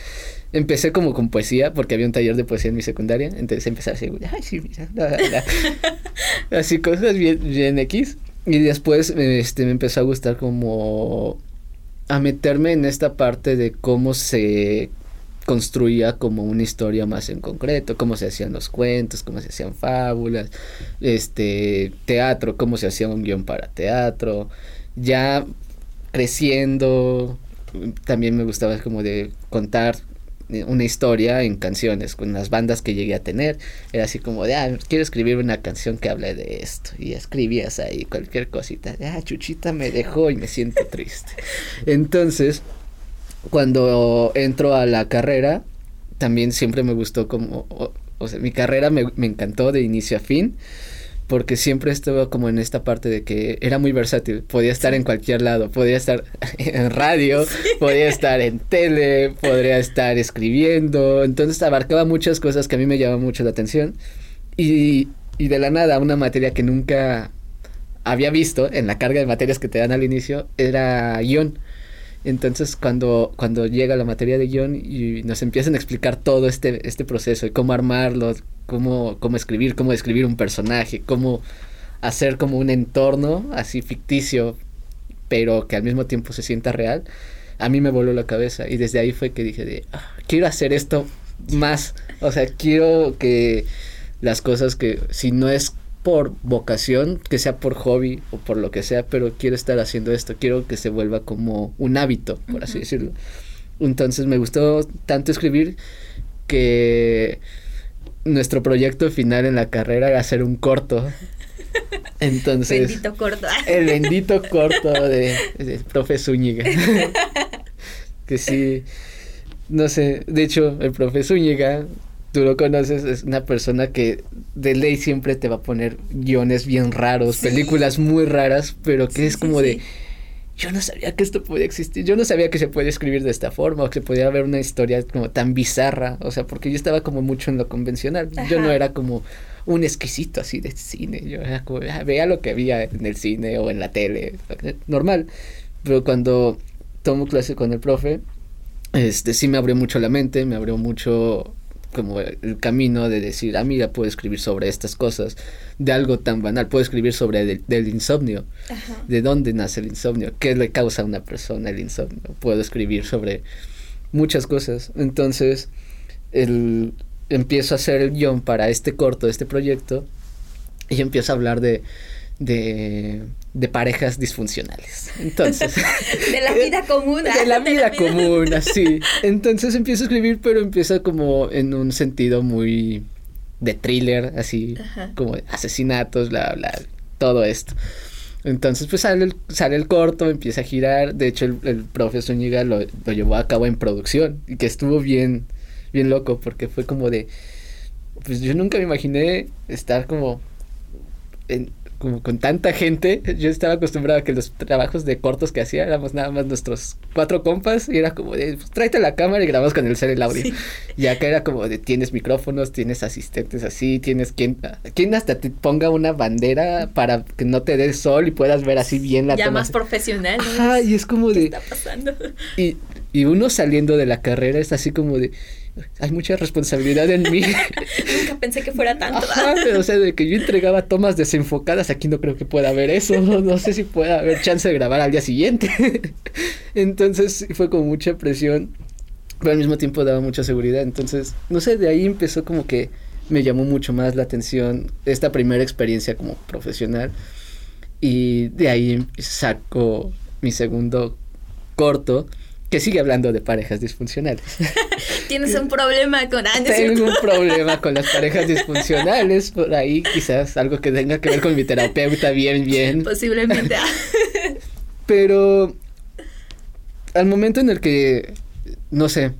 empecé como con poesía, porque había un taller de poesía en mi secundaria. Entonces empecé así, ay, sí, mira, así cosas bien, bien X. Y después este, me empezó a gustar como a meterme en esta parte de cómo se construía como una historia más en concreto, cómo se hacían los cuentos, cómo se hacían fábulas, este teatro, cómo se hacía un guion para teatro. Ya creciendo, también me gustaba como de contar una historia en canciones con las bandas que llegué a tener. Era así como de ah quiero escribir una canción que hable de esto y escribías ahí cualquier cosita. Ah chuchita me dejó y me siento triste entonces cuando entro a la carrera también siempre me gustó como o, sea mi carrera me, me encantó de inicio a fin porque siempre estuvo como en esta parte de que era muy versátil, podía estar en cualquier lado, podía estar en radio, podía estar en tele, podría estar escribiendo, entonces abarcaba muchas cosas que a mí me llamaban mucho la atención. Y, y de la nada una materia que nunca había visto en la carga de materias que te dan al inicio era guion. Entonces, cuando, cuando llega la materia de guion y nos empiezan a explicar todo este, este proceso y cómo armarlo, cómo, cómo escribir, cómo describir un personaje, cómo hacer como un entorno así ficticio, pero que al mismo tiempo se sienta real, a mí me voló la cabeza. Y desde ahí fue que dije de, ah, quiero hacer esto más, o sea, quiero que las cosas que si no es por vocación, que sea por hobby o por lo que sea, pero quiero estar haciendo esto, quiero que se vuelva como un hábito, por así decirlo. Entonces me gustó tanto escribir que nuestro proyecto final en la carrera era hacer un corto. Entonces. Bendito corto. El bendito corto de, de profe Zúñiga. que sí. No sé, de hecho, el profe Zúñiga tú lo conoces, es una persona que de ley siempre te va a poner guiones bien raros, películas muy raras, pero que es como de yo no sabía que esto podía existir, yo no sabía que se puede escribir de esta forma o que se podía ver una historia como tan bizarra, o sea, porque yo estaba como mucho en lo convencional, yo no era como un exquisito así de cine, yo era como, ah, vea lo que había en el cine o en la tele, normal, pero cuando tomo clase con el profe, este sí me abrió mucho la mente, me abrió mucho como el camino de decir, ah, mira, puedo escribir sobre estas cosas, de algo tan banal, puedo escribir sobre el, del insomnio, de dónde nace el insomnio, qué le causa a una persona el insomnio, puedo escribir sobre muchas cosas. Entonces, el, empiezo a hacer el guion para este corto, este proyecto, y empiezo a hablar de de, de parejas disfuncionales. Entonces. de la vida común. De la vida común, así. Entonces empiezo a escribir, pero empieza como en un sentido muy de thriller, así, como asesinatos, bla, bla, todo esto. Entonces, pues sale el, sale el corto, empieza a girar. De hecho, el, el profe Zúñiga lo, lo llevó a cabo en producción y que estuvo bien, bien loco porque fue como de pues yo nunca me imaginé estar como en, como con tanta gente, yo estaba acostumbrado a que los trabajos de cortos que hacía éramos nada más nuestros cuatro compas y era como de, pues, tráete la cámara y grabamos con el cel el audio. Y acá era como de, tienes micrófonos, tienes asistentes así, tienes quien, quien hasta te ponga una bandera para que no te dé sol y puedas ver así bien la ya más profesional. Ajá, y es como de... está pasando? Y, y uno saliendo de la carrera es así como de hay mucha responsabilidad en mí. Nunca pensé que fuera tanto. o sea, de que yo entregaba tomas desenfocadas, aquí no creo que pueda haber eso, no, sé si pueda haber chance de grabar al día siguiente. Entonces fue como mucha presión, pero al mismo tiempo daba mucha seguridad. Entonces, no sé, de ahí empezó como que me llamó mucho más la atención esta primera experiencia como profesional. Y de ahí saco mi segundo corto que sigue hablando de parejas disfuncionales. Tienes un problema con Anderson. Tengo un problema con las parejas disfuncionales, por ahí quizás algo que tenga que ver con mi terapeuta, bien, bien. Posiblemente. Pero al momento en el que, no sé,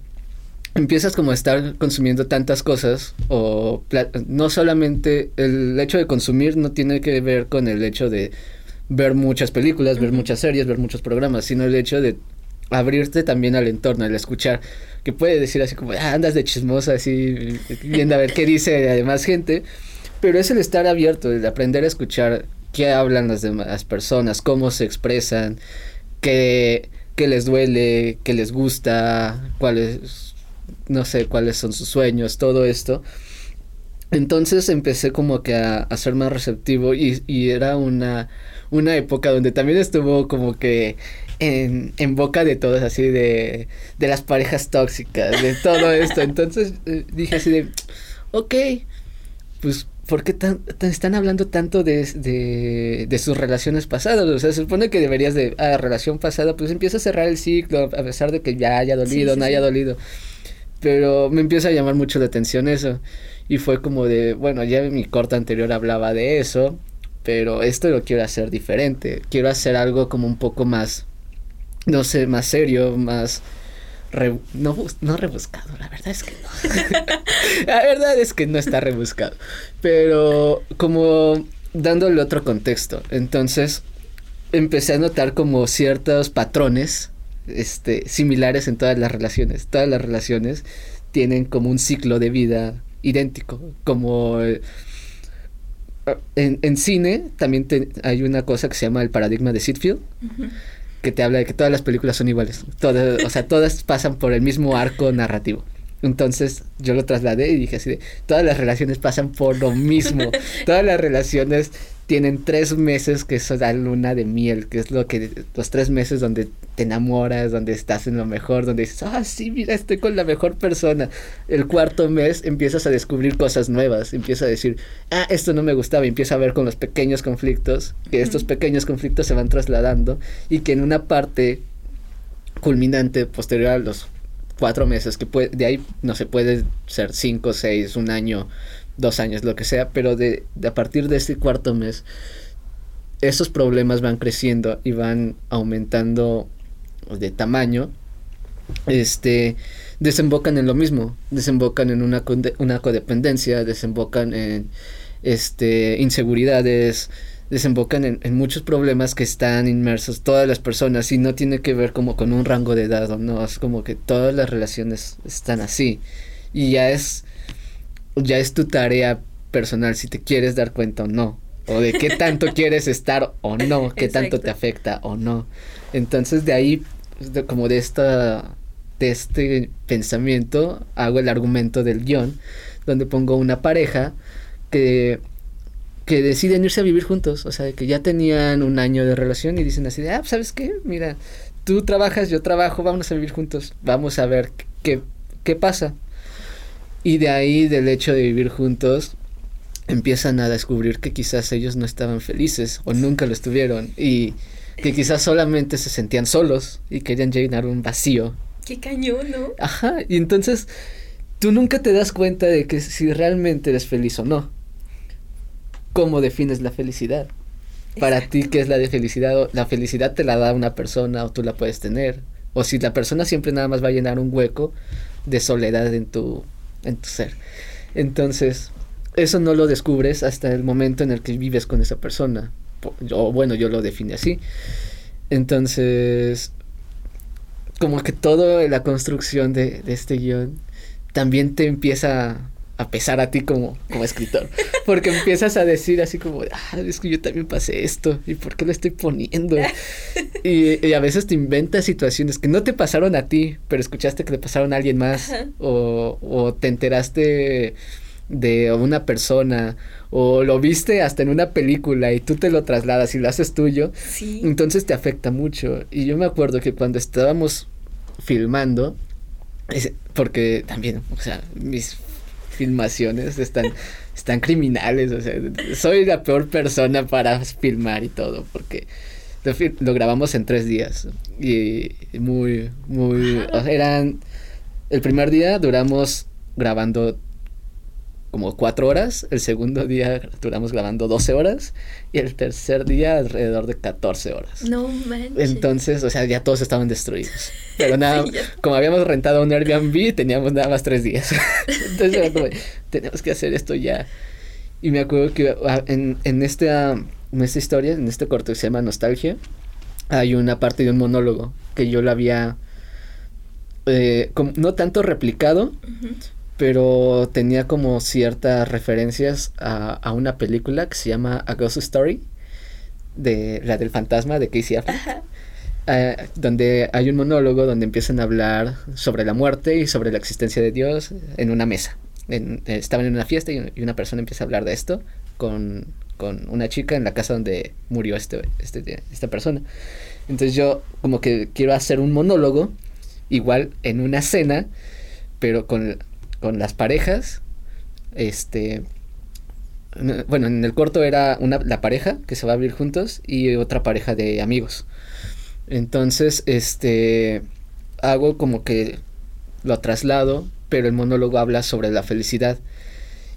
empiezas como a estar consumiendo tantas cosas, o no solamente el hecho de consumir no tiene que ver con el hecho de ver muchas películas, ver muchas series, ver muchos programas, sino el hecho de abrirte también al entorno, al escuchar, que puede decir así como, ah, andas de chismosa, así, viendo a ver qué dice además gente, pero es el estar abierto, el aprender a escuchar qué hablan las demás personas, cómo se expresan, qué, qué les duele, qué les gusta, cuáles, no sé, cuáles son sus sueños, todo esto. Entonces empecé como que a, a ser más receptivo y, y era una, una época donde también estuvo como que en, en boca de todos, así de, de las parejas tóxicas, de todo esto. Entonces eh, dije así de, ok, pues ¿por qué tan, están hablando tanto de, de, de, sus relaciones pasadas? O sea, se supone que deberías de, ah, relación pasada, pues empieza a cerrar el ciclo, a pesar de que ya haya dolido, no haya dolido. Pero me empieza a llamar mucho la atención eso. Y fue como de, bueno, ya mi corta anterior hablaba de eso, pero esto lo quiero hacer diferente. Quiero hacer algo como un poco más no sé, más serio, más... no, no rebuscado, la verdad es que no. la verdad es que no está rebuscado. Pero como dándole otro contexto. Entonces empecé a notar como ciertos patrones este, similares en todas las relaciones. Todas las relaciones tienen como un ciclo de vida idéntico. Como eh, en, en, cine también hay una cosa que se llama el paradigma de Sitfield que te habla de que todas las películas son iguales. Todas, o sea, todas pasan por el mismo arco narrativo. Entonces yo lo trasladé y dije así de, todas las relaciones pasan por lo mismo. todas las relaciones tienen tres meses que es la luna de miel, que es lo que, los tres meses donde te enamoras, donde estás en lo mejor, donde dices, ah, sí, mira, estoy con la mejor persona. El cuarto mes empiezas a descubrir cosas nuevas, empiezas a decir, ah, esto no me gustaba, y empieza a ver con los pequeños conflictos, que estos pequeños conflictos se van trasladando y que en una parte culminante posterior a los cuatro meses, que puede, de ahí no se puede ser cinco, seis, un año, dos años, lo que sea, pero de, a partir de este cuarto mes, esos problemas van creciendo y van aumentando de tamaño, este, desembocan en lo mismo, desembocan en una, una codependencia, desembocan en este, inseguridades, desembocan en, en, muchos problemas que están inmersos todas las personas y no tiene que ver como con un rango de edad, no, es como que todas las relaciones están así. Y ya es ya es tu tarea personal si te quieres dar cuenta o no o de qué tanto quieres estar o no, qué tanto te afecta o no. Entonces de ahí como de esta de este pensamiento hago el argumento del guion donde pongo una pareja que que deciden irse a vivir juntos, o sea, que ya tenían un año de relación y dicen así de, ah, ¿sabes qué? Mira, tú trabajas, yo trabajo, vamos a vivir juntos, vamos a ver qué, qué pasa. Y de ahí, del hecho de vivir juntos, empiezan a descubrir que quizás ellos no estaban felices o nunca lo estuvieron y que quizás solamente se sentían solos y querían llenar un vacío. Qué cañón, ¿no? Ajá, y entonces tú nunca te das cuenta de que si realmente eres feliz o no cómo defines la felicidad. Para ti, ¿qué es la de felicidad? La felicidad te la da una persona o tú la puedes tener. O si la persona siempre nada más va a llenar un hueco de soledad en tu, en tu ser. Entonces, eso no lo descubres hasta el momento en el que vives con esa persona. O bueno, yo lo define así. Entonces, como que toda la construcción de, de este guion también te empieza a pesar a ti como, como escritor. Porque empiezas a decir así como, ah, es que yo también pasé esto, ¿y por qué lo estoy poniendo? y, a veces te inventas situaciones que no te pasaron a ti, pero escuchaste que le pasaron a alguien más, o, o te enteraste de una persona, o lo viste hasta en una película y tú te lo trasladas y lo haces tuyo, entonces te afecta mucho. Y yo me acuerdo que cuando estábamos filmando, porque también, o sea, mis filmaciones están, están criminales, o sea, soy la peor persona para filmar y todo, porque lo, grabamos en tres días y muy, muy, eran, el primer día duramos grabando como cuatro horas, el segundo día duramos grabando 12 horas y el tercer día alrededor de 14 horas. No manches. Entonces, o sea, ya todos estaban destruidos. Pero nada, como habíamos rentado un Airbnb, teníamos nada más tres días. Entonces era como, tenemos que hacer esto ya. Y me acuerdo que ah, en, en, esta, en esta historia, en este corto que se llama Nostalgia, hay una parte de un monólogo que yo lo había eh, no tanto replicado, pero tenía como ciertas referencias a, a, una película que se llama A Ghost Story, de la del fantasma de Casey Affleck. Eh, donde hay un monólogo donde empiezan a hablar sobre la muerte y sobre la existencia de Dios en una mesa. En, estaban en una fiesta y, una persona empieza a hablar de esto con, con, una chica en la casa donde murió este, este, esta persona. Entonces yo como que quiero hacer un monólogo, igual en una cena, pero con con las parejas. Este. Bueno, en el corto era una, la pareja que se va a vivir juntos y otra pareja de amigos. Entonces, este. Hago como que lo traslado, pero el monólogo habla sobre la felicidad.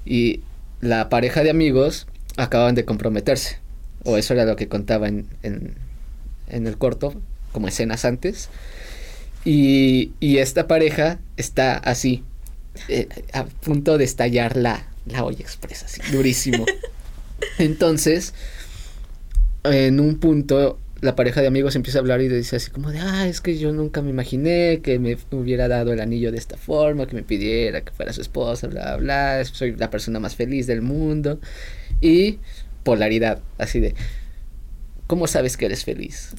Y la pareja de amigos acaban de comprometerse. O eso era lo que contaba en, en, en el corto, como escenas antes. Y, y esta pareja está así, eh, a punto de estallar la, la olla expresa, así, durísimo. Entonces, en un punto, la pareja de amigos empieza a hablar y dice así como de, ah, es que yo nunca me imaginé que me hubiera dado el anillo de esta forma, que me pidiera que fuera su esposa, bla, bla, bla, soy la persona más feliz del mundo. Y polaridad, así de, ¿cómo sabes que eres feliz?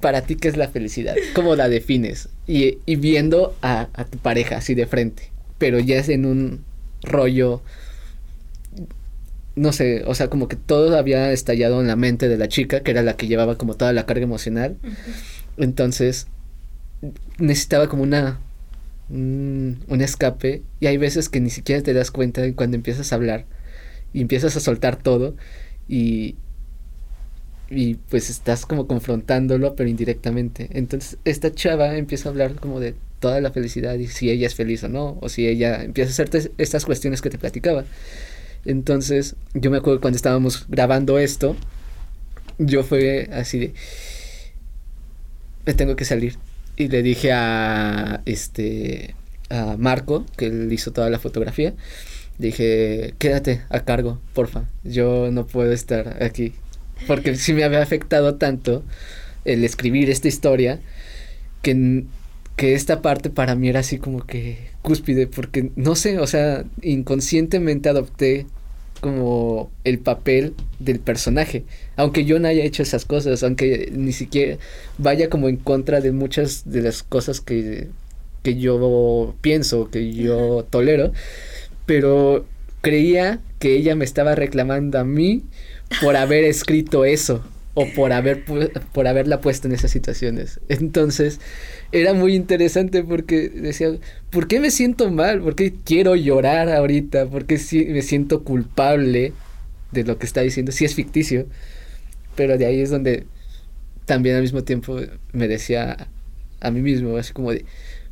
Para ti, ¿qué es la felicidad? ¿Cómo la defines? Y, y viendo a, a tu pareja así de frente pero ya es en un rollo no sé, o sea, como que todo había estallado en la mente de la chica, que era la que llevaba como toda la carga emocional. Entonces, necesitaba como una un, escape y hay veces que ni siquiera te das cuenta de cuando empiezas a hablar y empiezas a soltar todo y y pues estás como confrontándolo pero indirectamente. Entonces, esta chava empieza a hablar como de toda la felicidad y si ella es feliz o no, o si ella empieza a hacerte estas cuestiones que te platicaba. Entonces, yo me acuerdo cuando estábamos grabando esto, yo fue así de, me tengo que salir. Y le dije a, este, a Marco, que él hizo toda la fotografía, dije, quédate a cargo, porfa, yo no puedo estar aquí. Porque sí me había afectado tanto el escribir esta historia que que esta parte para mí era así como que cúspide, porque no sé, o sea, inconscientemente adopté como el papel del personaje, aunque yo no haya hecho esas cosas, aunque ni siquiera vaya como en contra de muchas de las cosas que, que yo pienso, que yo tolero, pero creía que ella me estaba reclamando a mí por haber escrito eso o por haber por haberla puesto en esas situaciones. Entonces, era muy interesante porque decía, ¿por qué me siento mal? ¿Por qué quiero llorar ahorita? ¿Por qué me siento culpable de lo que está diciendo? Si es ficticio. Pero de ahí es donde también al mismo tiempo me decía a mí mismo, así como de,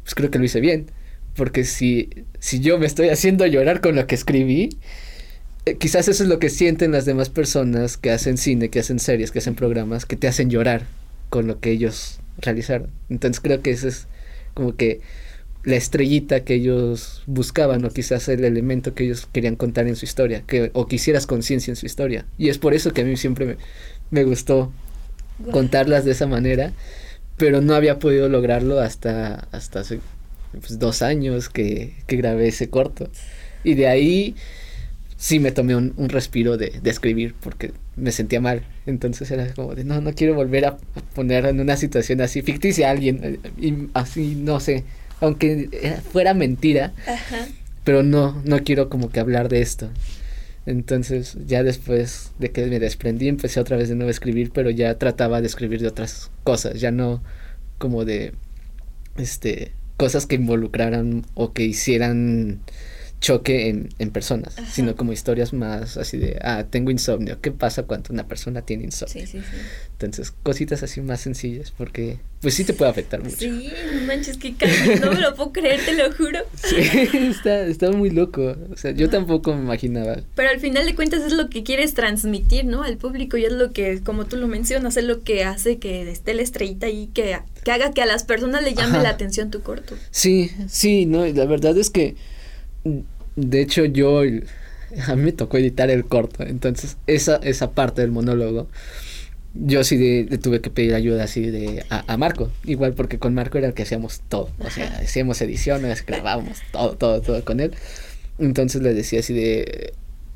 pues creo que lo hice bien. Porque si, si yo me estoy haciendo llorar con lo que escribí, eh, quizás eso es lo que sienten las demás personas que hacen cine, que hacen series, que hacen programas, que te hacen llorar con lo que ellos realizar. Entonces creo que eso es como que la estrellita que ellos buscaban o quizás el elemento que ellos querían contar en su historia, que, o quisieras conciencia en su historia. Y es por eso que a mí siempre me, me gustó contarlas de esa manera, pero no había podido lograrlo hasta, hasta hace pues, dos años que, que grabé ese corto. Y de ahí sí me tomé un, respiro de, de, escribir porque me sentía mal. Entonces era como de, no, no quiero volver a poner en una situación así ficticia a alguien. Eh, y así, no sé, aunque fuera mentira. Pero no, no quiero como que hablar de esto. Entonces ya después de que me desprendí empecé otra vez de nuevo a escribir, pero ya trataba de escribir de otras cosas, ya no como de este cosas que involucraran o que hicieran choque en, en personas, sino como historias más así de, ah, tengo insomnio, ¿qué pasa cuando una persona tiene insomnio? Sí, sí, sí. Entonces, cositas así más sencillas, porque pues sí te puede afectar mucho. Sí, manches, que no me lo puedo creer, te lo juro. Sí, está, está muy loco, o sea, yo tampoco me imaginaba. Pero al final de cuentas es lo que quieres transmitir, ¿no? Al público y es lo que, como tú lo mencionas, es lo que hace que esté la estrellita ahí, que, que haga que a las personas le llame la atención tu corto. Sí, sí, no, la verdad es que de hecho, yo, a mí me tocó editar el corto, entonces esa, esa parte del monólogo, yo sí de, tuve que pedir ayuda así de a, Marco, igual porque con Marco era el que hacíamos todo, o sea, hacíamos ediciones, grabábamos todo, todo, todo con él. Entonces le decía así de,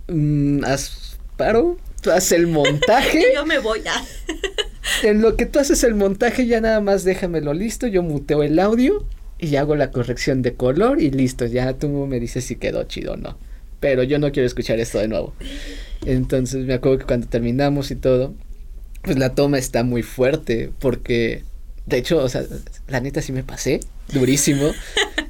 mm, haz paro, tú haces el montaje. yo me voy a... en lo que tú haces el montaje ya nada más déjamelo listo, yo muteo el audio y hago la corrección de color y listo, ya tú me dices si quedó chido o no. Pero yo no quiero escuchar esto de nuevo. Entonces me acuerdo que cuando terminamos y todo, pues la toma está muy fuerte porque, de hecho, o sea, la neta sí me pasé, durísimo.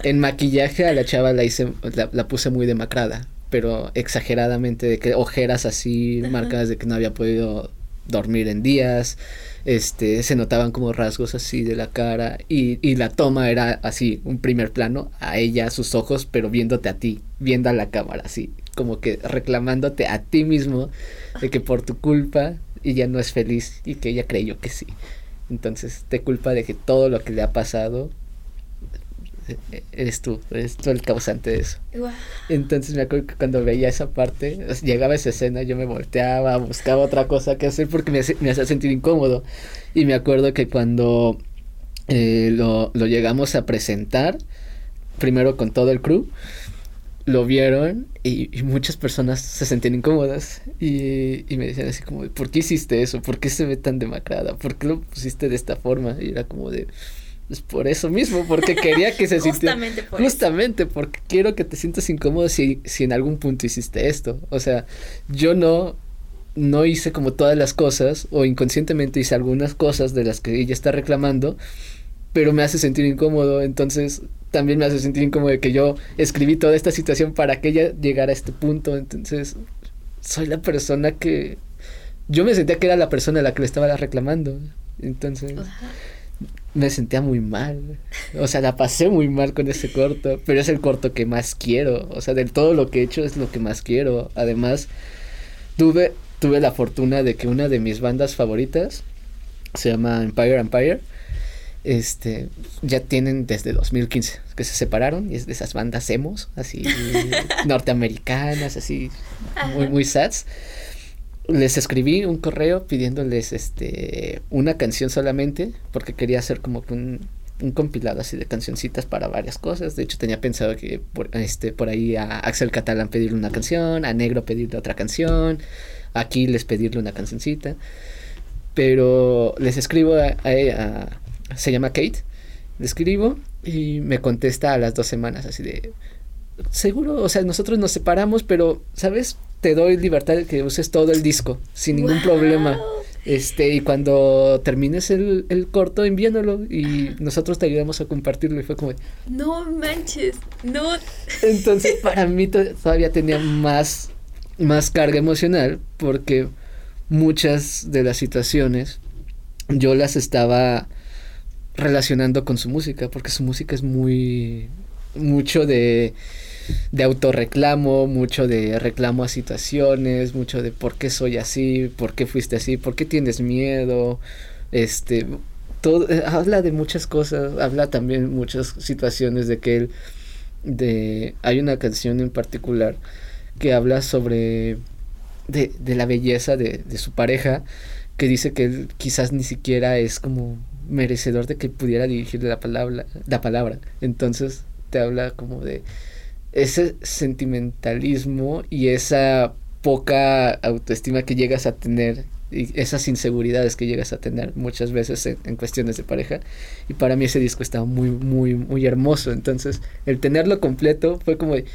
En maquillaje a la chava la hice, la, puse muy demacrada, pero exageradamente de que ojeras así marcadas de que no había podido dormir en días, este, se notaban como rasgos así de la cara y, y la toma era así, un primer plano, a ella, a sus ojos, pero viéndote a ti, viendo a la cámara, así, como que reclamándote a ti mismo de que por tu culpa ella no es feliz y que ella creyó que sí. Entonces te culpa de que todo lo que le ha pasado eres tú, eres tú el causante de eso. Entonces me acuerdo que cuando veía esa parte, llegaba esa escena, yo me volteaba, buscaba otra cosa que hacer porque me, me hacía sentir incómodo. Y me acuerdo que cuando eh, lo, lo, llegamos a presentar, primero con todo el crew, lo vieron y, muchas personas se sentían incómodas y, y, me decían así como, ¿por qué hiciste eso? ¿Por qué se ve tan demacrada? ¿Por qué lo pusiste de esta forma? Y era como de pues por eso mismo, porque quería que se sintiera. Justamente por Justamente, porque quiero que te sientas incómodo si, si en algún punto hiciste esto. O sea, yo no, no hice como todas las cosas, o inconscientemente hice algunas cosas de las que ella está reclamando, pero me hace sentir incómodo. Entonces, también me hace sentir incómodo de que yo escribí toda esta situación para que ella llegara a este punto. Entonces, soy la persona que. Yo me sentía que era la persona a la que le estaba reclamando. Entonces me sentía muy mal. O sea, la pasé muy mal con ese corto, pero es el corto que más quiero. O sea, de todo lo que he hecho es lo que más quiero. Además, tuve, tuve la fortuna de que una de mis bandas favoritas se llama Empire Empire. Este, ya tienen desde 2015 que se separaron y es de esas bandas emos, así norteamericanas, así muy, muy sads les escribí un correo pidiéndoles este una canción solamente porque quería hacer como un, un compilado así de cancioncitas para varias cosas. De hecho tenía pensado que por, este por ahí a Axel Catalán pedirle una canción, a Negro pedirle otra canción, a Aquiles pedirle una cancioncita. Pero les escribo a, a, se llama Kate, le escribo y me contesta a las dos semanas así de seguro, o sea, nosotros nos separamos, pero, ¿sabes? Te doy libertad de que uses todo el disco sin ningún problema. Este, y cuando termines el, el corto, envíanoslo y nosotros te ayudamos a compartirlo. Y fue como. No manches, no. Entonces, para mí todavía tenía más, más carga emocional porque muchas de las situaciones yo las estaba relacionando con su música, porque su música es muy. mucho de de autorreclamo, mucho de reclamo a situaciones, mucho de por qué soy así, por qué fuiste así, por qué tienes miedo, este, todo, eh, habla de muchas cosas, habla también muchas situaciones de que él, de, hay una canción en particular que habla sobre, de, de la belleza de, de su pareja, que dice que él quizás ni siquiera es como merecedor de que pudiera dirigirle la palabra, la palabra. Entonces te habla como de ese sentimentalismo y esa poca autoestima que llegas a tener y esas inseguridades que llegas a tener muchas veces en, cuestiones de pareja. Y para mí ese disco estaba muy muy muy hermoso. Entonces el tenerlo completo fue como de,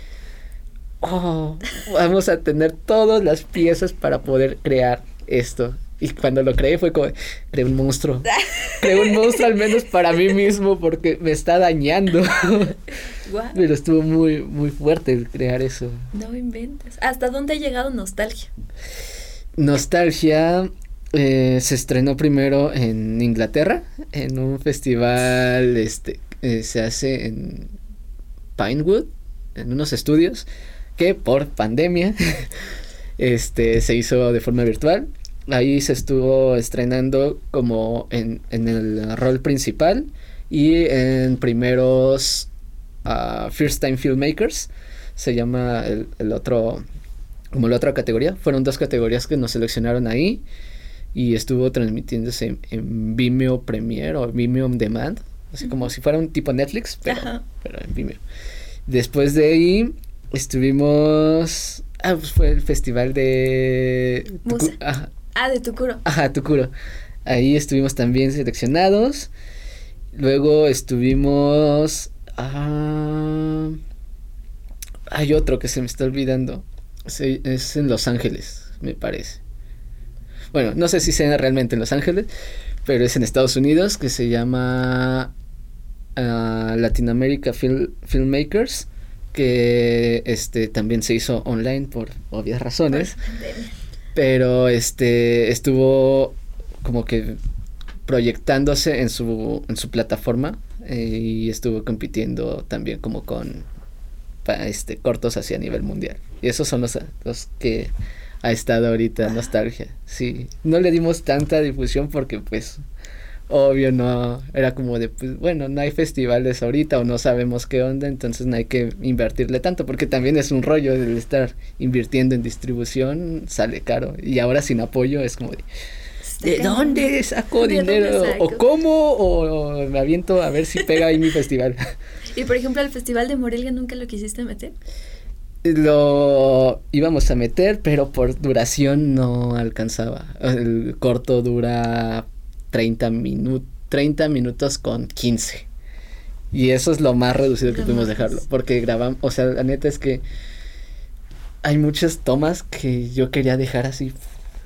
oh vamos a tener todas las piezas para poder crear esto y cuando lo creé fue como, creé un monstruo. creé un monstruo al menos para mí mismo porque me está dañando. Pero estuvo muy, muy fuerte crear eso. No inventes. ¿Hasta dónde ha llegado Nostalgia? Nostalgia eh, se estrenó primero en Inglaterra, en un festival, este, eh, se hace en Pinewood, en unos estudios, que por pandemia, este, se hizo de forma virtual ahí se estuvo estrenando como en, en el rol principal y en primeros uh, First Time Filmmakers se llama el, el, otro como la otra categoría. Fueron dos categorías que nos seleccionaron ahí y estuvo transmitiéndose en, Vimeo Premiere o Vimeo On Demand así como si fuera un tipo Netflix pero, pero en Vimeo. Después de ahí estuvimos ah pues fue el festival de Ah, de Tukuro. Ajá, Tukuro. Ahí estuvimos también seleccionados. Luego estuvimos. Ah, hay otro que se me está olvidando. es en Los Ángeles, me parece. Bueno, no sé si sea realmente en Los Ángeles, pero es en Estados Unidos que se llama uh, Latin America Filmmakers, que este también se hizo online por obvias razones. Pero este estuvo como que proyectándose en su, en su plataforma eh, y estuvo compitiendo también como con este cortos hacia nivel mundial. Y esos son los, los que ha estado ahorita nostalgia. Sí, no le dimos tanta difusión porque pues obvio no era como de pues bueno no hay festivales ahorita o no sabemos qué onda entonces no hay que invertirle tanto porque también es un rollo el estar invirtiendo en distribución sale caro y ahora sin apoyo es como de ¿De dónde saco dinero? ¿O cómo? O, me aviento a ver si pega ahí mi festival. ¿Y por ejemplo, al Festival de Morelia nunca lo quisiste meter? Lo íbamos a meter, pero por duración no alcanzaba. El corto dura 30, minutos 30 minutos con 15. Y eso es lo más reducido que pudimos dejarlo. Porque grabamos, o sea, la neta es que hay muchas tomas que yo quería dejar así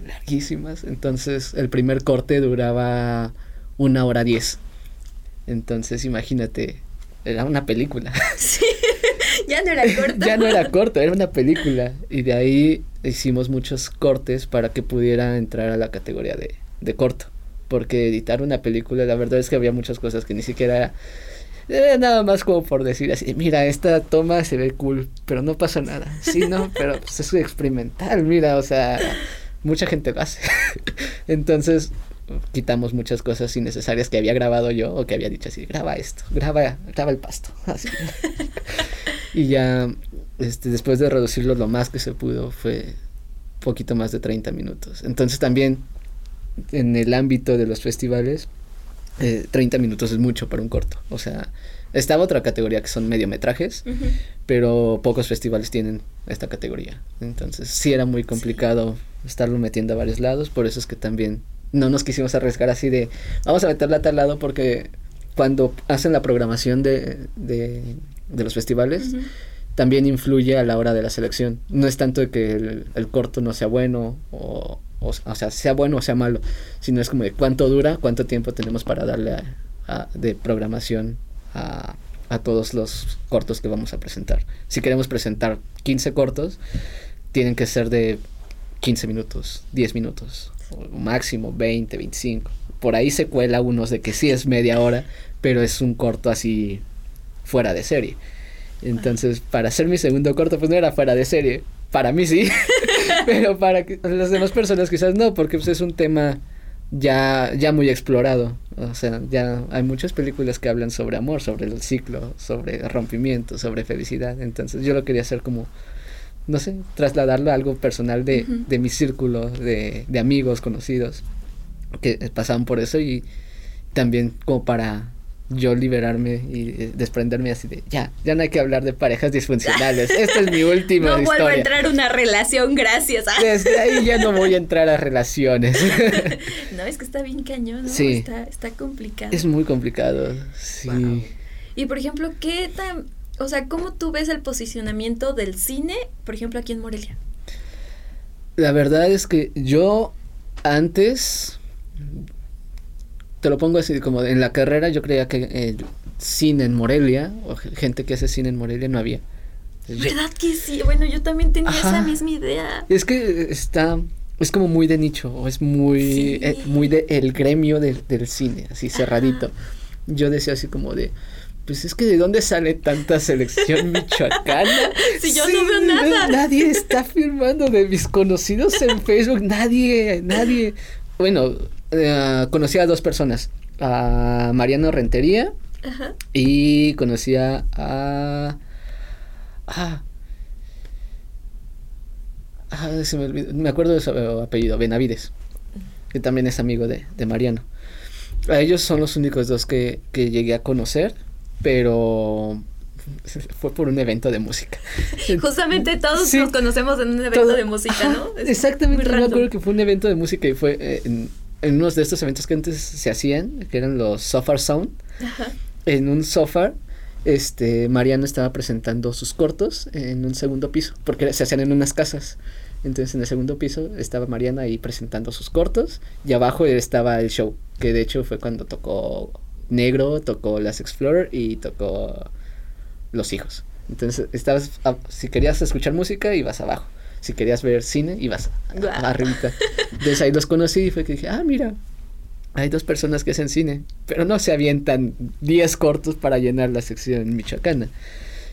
larguísimas. Entonces el primer corte duraba una hora diez. Entonces imagínate, era una película. Sí, ya no era corto. ya no era corto, era una película. Y de ahí hicimos muchos cortes para que pudiera entrar a la categoría de, de corto porque editar una película, la verdad es que había muchas cosas que ni siquiera eh, nada más como por decir así, mira, esta toma se ve cool, pero no pasa nada. Sí, no, pero pues, es experimental, mira, o sea, mucha gente lo hace. Entonces, quitamos muchas cosas innecesarias que había grabado yo o que había dicho así, graba esto, graba, graba el pasto, así. y ya, este, después de reducirlo lo más que se pudo fue poquito más de 30 minutos. Entonces también en el ámbito de los festivales, eh, 30 minutos es mucho para un corto. O sea, estaba otra categoría que son mediometrajes, pero pocos festivales tienen esta categoría. Entonces, sí era muy complicado estarlo metiendo a varios lados, por eso es que también no nos quisimos arriesgar así de, vamos a meterla a tal lado porque cuando hacen la programación de, de, de los festivales, también influye a la hora de la selección. No es tanto que el, el corto no sea bueno o, o, sea, sea bueno o sea malo, sino es como de cuánto dura, cuánto tiempo tenemos para darle a, de programación a, a todos los cortos que vamos a presentar. Si queremos presentar 15 cortos, tienen que ser de 15 minutos, 10 minutos, o máximo 20, 25. Por ahí se cuela unos de que sí es media hora, pero es un corto así fuera de serie. Entonces, para hacer mi segundo corto, pues no era fuera de serie. Para mí sí, pero para que, las demás personas quizás no, porque pues, es un tema ya, ya muy explorado. O sea, ya hay muchas películas que hablan sobre amor, sobre el ciclo, sobre rompimiento, sobre felicidad. Entonces yo lo quería hacer como, no sé, trasladarlo a algo personal de, de mi círculo, de, de amigos, conocidos, que pasaban por eso y también como para yo liberarme y eh, desprenderme así de ya, ya no hay que hablar de parejas disfuncionales. Esta es mi última no vuelvo a entrar a una relación, gracias. Desde ahí ya no voy a entrar a relaciones. no, es que está bien cañón, ¿no? Sí. Está, está complicado. Es muy complicado, sí. Y por ejemplo, ¿qué tan, o sea, cómo tú ves el posicionamiento del cine, por ejemplo, aquí en Morelia? La verdad es que yo antes te lo pongo así, como en la carrera yo creía que eh, cine en Morelia, o gente que hace cine en Morelia, no había. ¿Verdad que sí? Bueno, yo también tenía esa misma idea. Es que está, es como muy de nicho, o es muy, eh, muy de el gremio del cine, así cerradito. Yo decía así como de, pues es que de dónde sale tanta selección michoacana. si yo no veo nada. Nadie está firmando de mis conocidos en Facebook, nadie, nadie. Bueno, eh, conocí a dos personas, a Mariano Rentería y conocía a... Ah, ah, se me olvidó, me acuerdo de su apellido, Benavides, que también es amigo de, Mariano. A ellos son los únicos dos que, llegué a conocer, pero fue por un evento de música. Justamente todos nos conocemos en un evento de música, ¿no? exactamente, me acuerdo que fue un evento de música y fue eh, en, en unos de estos eventos que antes se hacían, que eran los Sofar Sound, en un sofá, este, Mariano estaba presentando sus cortos en un segundo piso, porque se hacían en unas casas. Entonces en el segundo piso estaba Mariana ahí presentando sus cortos y abajo estaba el show, que de hecho fue cuando tocó Negro, tocó Las Explorer y tocó Los Hijos. Entonces estabas, si querías escuchar música ibas abajo si querías ver cine, ibas a, arribita. Entonces ahí los conocí y fue que dije, ah, mira, hay dos personas que hacen cine, pero no se avientan 10 cortos para llenar la sección michoacana.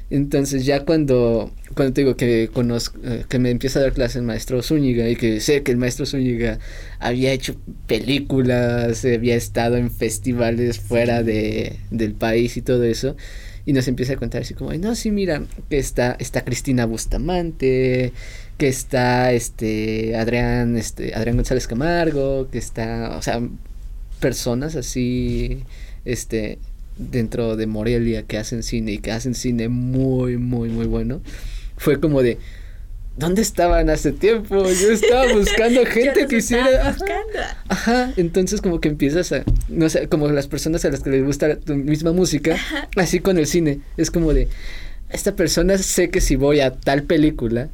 Entonces ya cuando, cuando te digo que conozco, eh, que me empieza a dar clase el maestro Zúñiga y que sé que el maestro Zúñiga había hecho películas, había estado en festivales fuera de, del país y todo eso, y nos empieza a contar así como, no, sí, mira, que está, está Cristina Bustamante, que está este Adrián, este Adrián González Camargo, que está, o sea, personas así, este, dentro de Morelia que hacen cine y que hacen cine muy, muy, muy bueno. Fue como de, ¿dónde estaban hace tiempo? Yo estaba buscando gente que hiciera. Ajá, entonces como que empiezas a, no sé, como las personas a las que les gusta tu misma música, así con el cine, es como de, esta persona sé que si voy a tal película,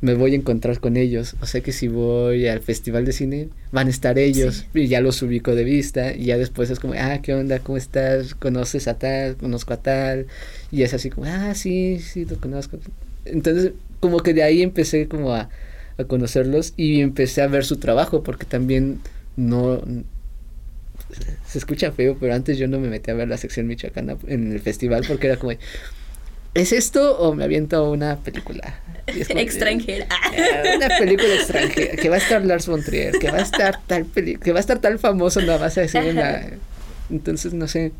me voy a encontrar con ellos. O sea que si voy al festival de cine, van a estar ellos y ya los ubico de vista y ya después es como, ah, ¿qué onda? ¿Cómo estás? ¿Conoces a tal? ¿Conozco a tal? Y es así como, ah, sí, sí, lo conozco. Entonces, como que de ahí empecé como a, a conocerlos y empecé a ver su trabajo porque también no... Se escucha feo, pero antes yo no me metí a ver la sección michoacana en el festival porque era como, ¿es esto o me aviento una película? extranjera. Eh, una película extranjera, que va a estar Lars von Trier, que va a estar tal peli que va a estar tal famoso, nada más a decir una... Entonces, no sé,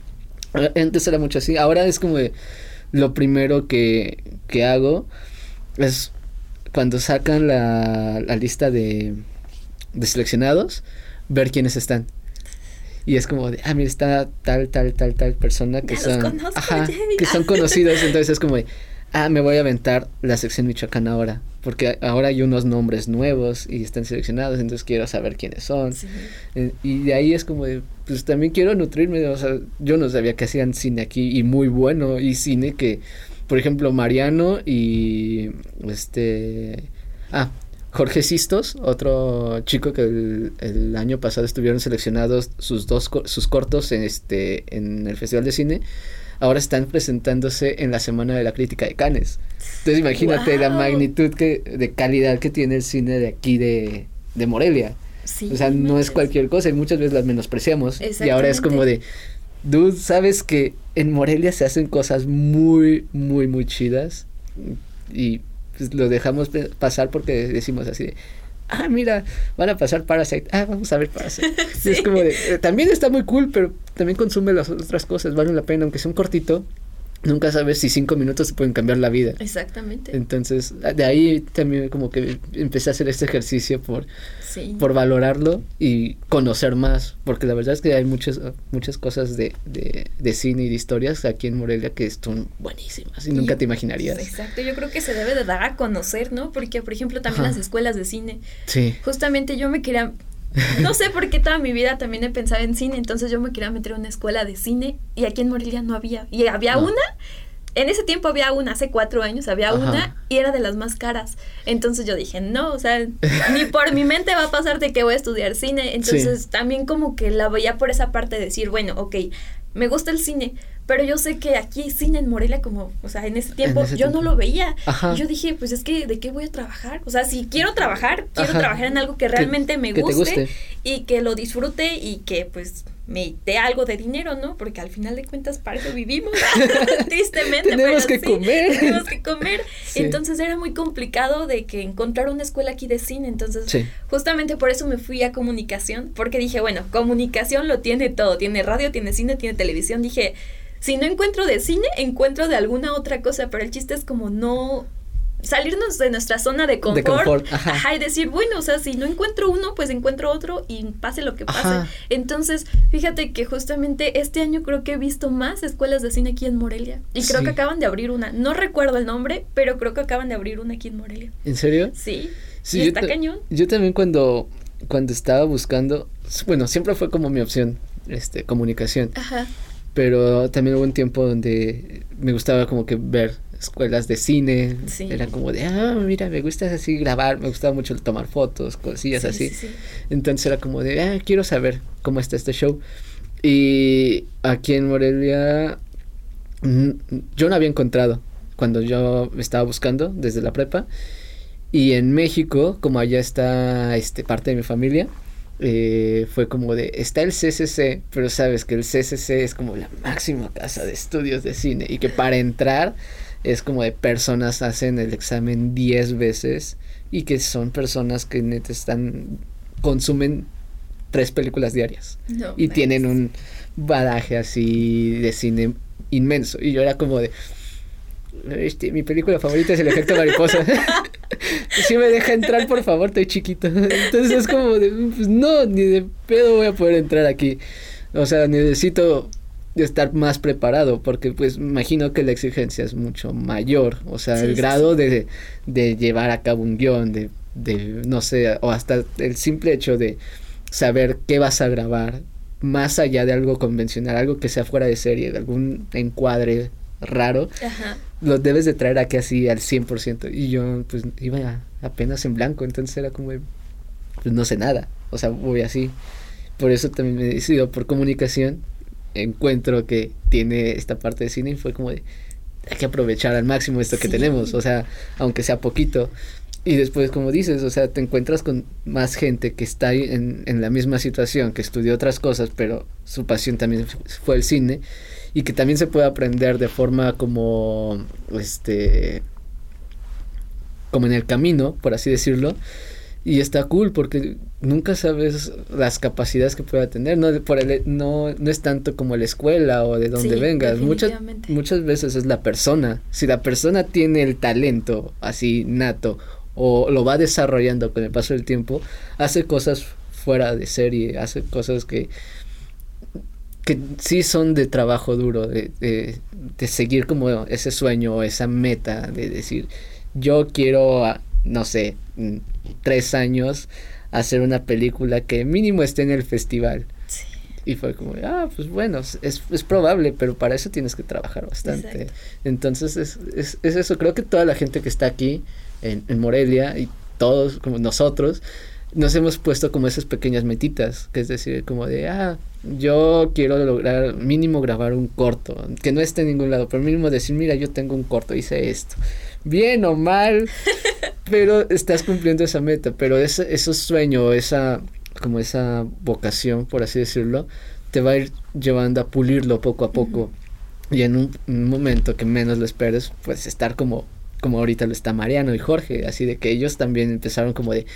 antes era mucho así, ahora es como lo primero que, que hago es cuando sacan la, la lista de, de seleccionados, ver quiénes están. Y es como de, ah, mira, está tal, tal, tal, tal persona que son. ajá, que son conocidos. Entonces es como de, ah, me voy a aventar la sección Michoacán ahora, porque ahora hay unos nombres nuevos y están seleccionados, entonces quiero saber quiénes son. Eh, y de ahí es como de, pues también quiero nutrirme, o sea, yo no sabía que hacían cine aquí y muy bueno, y cine que, por ejemplo, Mariano y este, ah, Jorge Sistos, otro chico que el, el, año pasado estuvieron seleccionados sus dos sus cortos en este en el Festival de Cine ahora están presentándose en la Semana de la Crítica de Cannes. Entonces imagínate la magnitud que, de calidad que tiene el cine de aquí de, de Morelia. o sea, no es cualquier cosa y muchas veces las menospreciamos. Y ahora es como de, dude, sabes que en Morelia se hacen cosas muy, muy, muy chidas y pues, lo dejamos pasar porque decimos así de, ah, mira, van a pasar Parasite, ah, vamos a ver Parasite. Es como de, eh, también está muy cool, pero también consume las otras cosas, vale la pena, aunque sea un cortito, nunca sabes si cinco minutos te pueden cambiar la vida. Exactamente. Entonces, de ahí también como que empecé a hacer este ejercicio por, por valorarlo y conocer más, porque la verdad es que hay muchas, muchas cosas de, de, de cine y de historias aquí en Morelia que son buenísimas y, nunca te imaginarías. Exacto, yo creo que se debe de dar a conocer, ¿no? Porque, por ejemplo, también las escuelas de cine. Sí. Justamente yo me quería no sé por qué toda mi vida también he pensado en cine, entonces yo me quería meter en una escuela de cine y aquí en Morelia no había. Y había una, en ese tiempo había una, hace cuatro años había una y era de las más caras. Entonces yo dije, no, o sea, ni por mi mente va a pasar de que voy a estudiar cine. Entonces también como que la veía por esa parte de decir, bueno, ok, me gusta el cine, pero yo sé que aquí cine en Morelia como, o sea, en ese tiempo yo no lo veía. Y yo dije, pues es que de qué voy a trabajar? O sea, si quiero trabajar, quiero trabajar en algo que realmente me guste, y que lo disfrute y que pues me dé algo de dinero, ¿no? Porque al final de cuentas para eso vivimos, tristemente. tenemos que comer. Tenemos que comer. Entonces era muy complicado de que encontrar una escuela aquí de cine. Entonces, justamente por eso me fui a comunicación, porque dije, bueno, comunicación lo tiene todo. Tiene radio, tiene cine, tiene televisión. Dije, si no encuentro de cine, encuentro de alguna otra cosa, pero el chiste es como no salirnos de nuestra zona de confort, ajá. y decir, bueno, o sea, si no encuentro uno, pues encuentro otro y pase lo que pase. Entonces, fíjate que justamente este año creo que he visto más escuelas de cine aquí en Morelia y creo que acaban de abrir una. No recuerdo el nombre, pero creo que acaban de abrir una aquí en Morelia. ¿En serio? Sí. Sí, está cañón. Yo también cuando cuando estaba buscando, bueno, siempre fue como mi opción, este, comunicación. Ajá. Pero también hubo un tiempo donde me gustaba como que ver escuelas de cine. Era como de, ah, mira, me gusta así grabar, me gustaba mucho tomar fotos, cosillas así. Entonces era como de, ah, quiero saber cómo está este show. Y aquí en Morelia mm, yo no había encontrado cuando yo estaba buscando desde la prepa. Y en México, como allá está este parte de mi familia, eh, fue como de, está el CCC, pero sabes que el CCC es como la máxima casa de estudios de cine y que para entrar es como de personas hacen el examen 10 veces y que son personas que neta están consumen tres películas diarias y tienen un badaje así de cine inmenso y yo era como de este, mi película favorita es El efecto mariposa. si me deja entrar, por favor, estoy chiquito. Entonces es como de, pues no, ni de pedo voy a poder entrar aquí. O sea, necesito estar más preparado porque pues imagino que la exigencia es mucho mayor, o sea, el grado De, de llevar a cabo un guion, de, de, no sé, o hasta el simple hecho de saber qué vas a grabar, más allá de algo convencional, algo que sea fuera de serie, de algún encuadre raro, lo debes de traer aquí así al 100%. Y yo pues iba apenas en blanco, entonces era como, pues no sé nada, o sea, voy así. Por eso también me he decidido por comunicación encuentro que tiene esta parte de cine y fue como de, hay que aprovechar al máximo esto que tenemos, o sea, aunque sea poquito. Y después, como dices, o sea, te encuentras con más gente que está en, en la misma situación, que estudió otras cosas, pero su pasión también fue el cine, y que también se puede aprender de forma como, este, como en el camino, por así decirlo, y está cool porque nunca sabes las capacidades que pueda tener. No por el, no no es tanto como la escuela o de donde vengas. Muchas muchas veces es la persona. Si la persona tiene el talento así nato o lo va desarrollando con el paso del tiempo hace cosas fuera de serie hace cosas que que sí son de trabajo duro de, de, de seguir como ese sueño o esa meta de decir yo quiero no sé tres años hacer una película que mínimo esté en el festival. Y fue como, ah, pues bueno, es, es probable, pero para eso tienes que trabajar bastante. Entonces es, es, es, eso, creo que toda la gente que está aquí en, en Morelia y todos como nosotros, nos hemos puesto como esas pequeñas metitas, que es decir, como de, ah, yo quiero lograr mínimo grabar un corto, que no esté en ningún lado, pero mínimo decir, mira, yo tengo un corto, hice esto. Bien o mal, pero estás cumpliendo esa meta, pero ese, esos sueño, esa, como esa vocación, por así decirlo, te va a ir llevando a pulirlo poco a poco. Y en un, momento que menos lo esperes, pues estar como, como ahorita lo está Mariano y Jorge, así de que ellos también empezaron como de,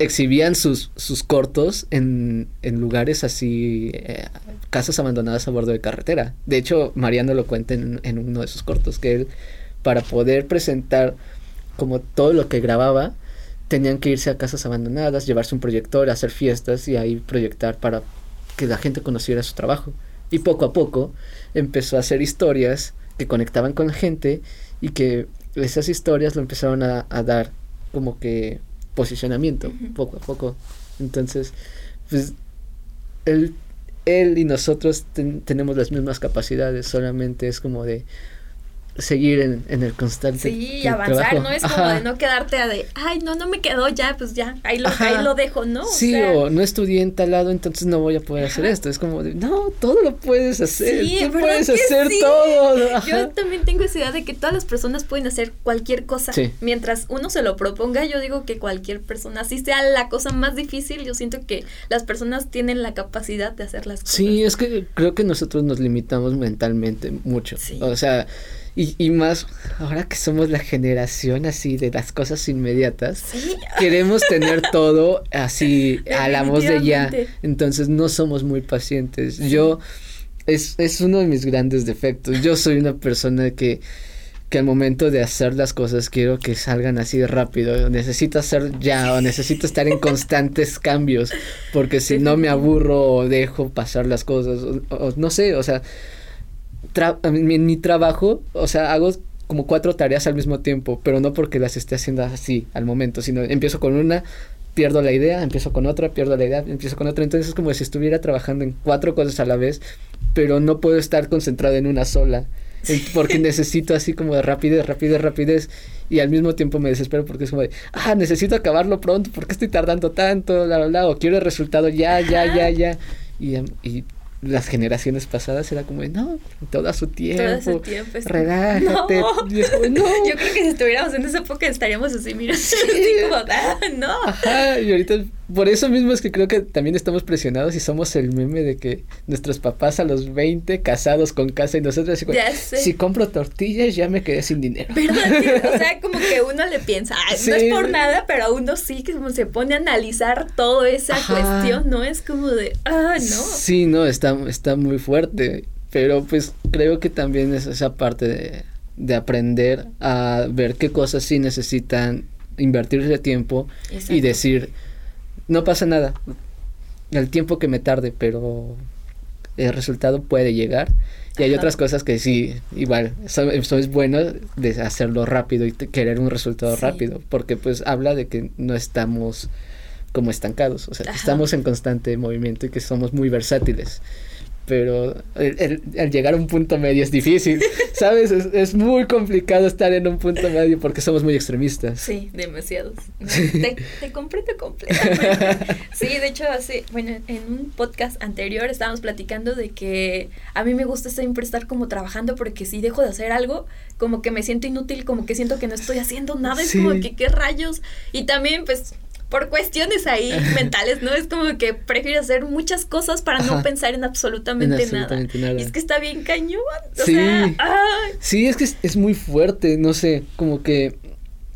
exhibían sus, sus cortos en, en lugares así, eh, casas abandonadas a bordo de carretera. De hecho, Mariano lo cuenta en, uno de sus cortos, que él, para poder presentar como todo lo que grababa, tenían que irse a casas abandonadas, llevarse un proyector, hacer fiestas y ahí proyectar para que la gente conociera su trabajo. Y poco a poco empezó a hacer historias que conectaban con la gente y que esas historias lo empezaron a dar como que posicionamiento, poco a poco. Entonces, pues, él, él y nosotros tenemos las mismas capacidades, solamente es como de seguir en, en el constante. Sí, avanzar, no es como de no quedarte a de, ay, no, no me quedó ya, pues ya, ahí lo, ahí lo dejo, ¿no? sí, o no estudié en tal lado, entonces no voy a poder hacer esto. Es como de, no, todo lo puedes hacer, sí, tú puedes hacer todo. Yo también tengo esa idea de que todas las personas pueden hacer cualquier cosa. Mientras uno se lo proponga, yo digo que cualquier persona, así sea la cosa más difícil, yo siento que las personas tienen la capacidad de hacer las cosas. Sí, es que creo que nosotros nos limitamos mentalmente mucho. O sea, y, y, más, ahora que somos la generación así de las cosas inmediatas, queremos tener todo así a la voz de ya. Entonces no somos muy pacientes. Yo, es, es uno de mis grandes defectos. Yo soy una persona que, que al momento de hacer las cosas quiero que salgan así rápido. Necesito hacer ya o necesito estar en constantes cambios porque si no me aburro o dejo pasar las cosas. o no sé, o sea en mi trabajo, o sea, hago como cuatro tareas al mismo tiempo, pero no porque las esté haciendo así al momento, sino empiezo con una, pierdo la idea, empiezo con otra, pierdo la idea, empiezo con otra, entonces es como si estuviera trabajando en cuatro cosas a la vez, pero no puedo estar concentrado en una sola, porque necesito así como de rapidez, rapidez, rapidez, y al mismo tiempo me desespero porque es como de, ah, necesito acabarlo pronto, ¿por qué estoy tardando tanto? La, la, la, o quiero el resultado ya, ya, ya, ya, y, y las generaciones pasadas era como de, no, todo su tiempo. Todo su tiempo. Relájate. No. Yo creo que si estuviéramos en esa época estaríamos así, mira, así como, ah, no. Ajá, y ahorita, por eso mismo es que creo que también estamos presionados y somos el meme de que nuestros papás a los 20 casados con casa y nosotros si compro tortillas ya me quedé sin dinero. ¿Verdad? O sea, como que uno le piensa, no es por nada, pero uno sí que como se pone a analizar toda esa cuestión, ¿no? Es como de, ah, no. Sí, no, está está, muy fuerte, pero pues creo que también es esa parte de, de aprender a ver qué cosas sí necesitan invertirse tiempo y decir, no pasa nada, el tiempo que me tarde, pero el resultado puede llegar. Y hay otras cosas que sí, igual, eso, es bueno de hacerlo rápido y querer un resultado rápido, porque pues habla de que no estamos como estancados, o sea, estamos en constante movimiento y que somos muy versátiles. Pero el, llegar a un punto medio es difícil, ¿sabes? Es, es, muy complicado estar en un punto medio porque somos muy extremistas. Sí, demasiados. Te, te comprendo completamente. Sí, de hecho, así, bueno, en un podcast anterior estábamos platicando de que a mí me gusta siempre estar como trabajando porque si dejo de hacer algo, como que me siento inútil, como que siento que no estoy haciendo nada, es como que qué rayos. Y también, pues, por cuestiones ahí mentales, ¿no? Es como que prefiero hacer muchas cosas para no pensar en absolutamente, nada. Y es que está bien cañón. O sí. Sea, sí, es que es, muy fuerte, no sé, como que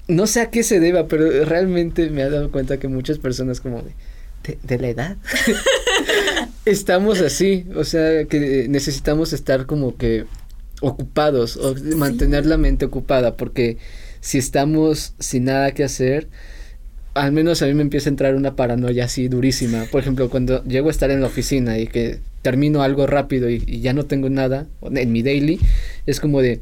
no sé a qué se deba, pero realmente me he dado cuenta que muchas personas como de, de, la edad estamos así, o sea, que necesitamos estar como que ocupados o mantener la mente ocupada porque si estamos sin nada que hacer, al menos a mí me empieza a entrar una paranoia así durísima. Por ejemplo, cuando llego a estar en la oficina y que termino algo rápido y, ya no tengo nada en mi daily, es como de,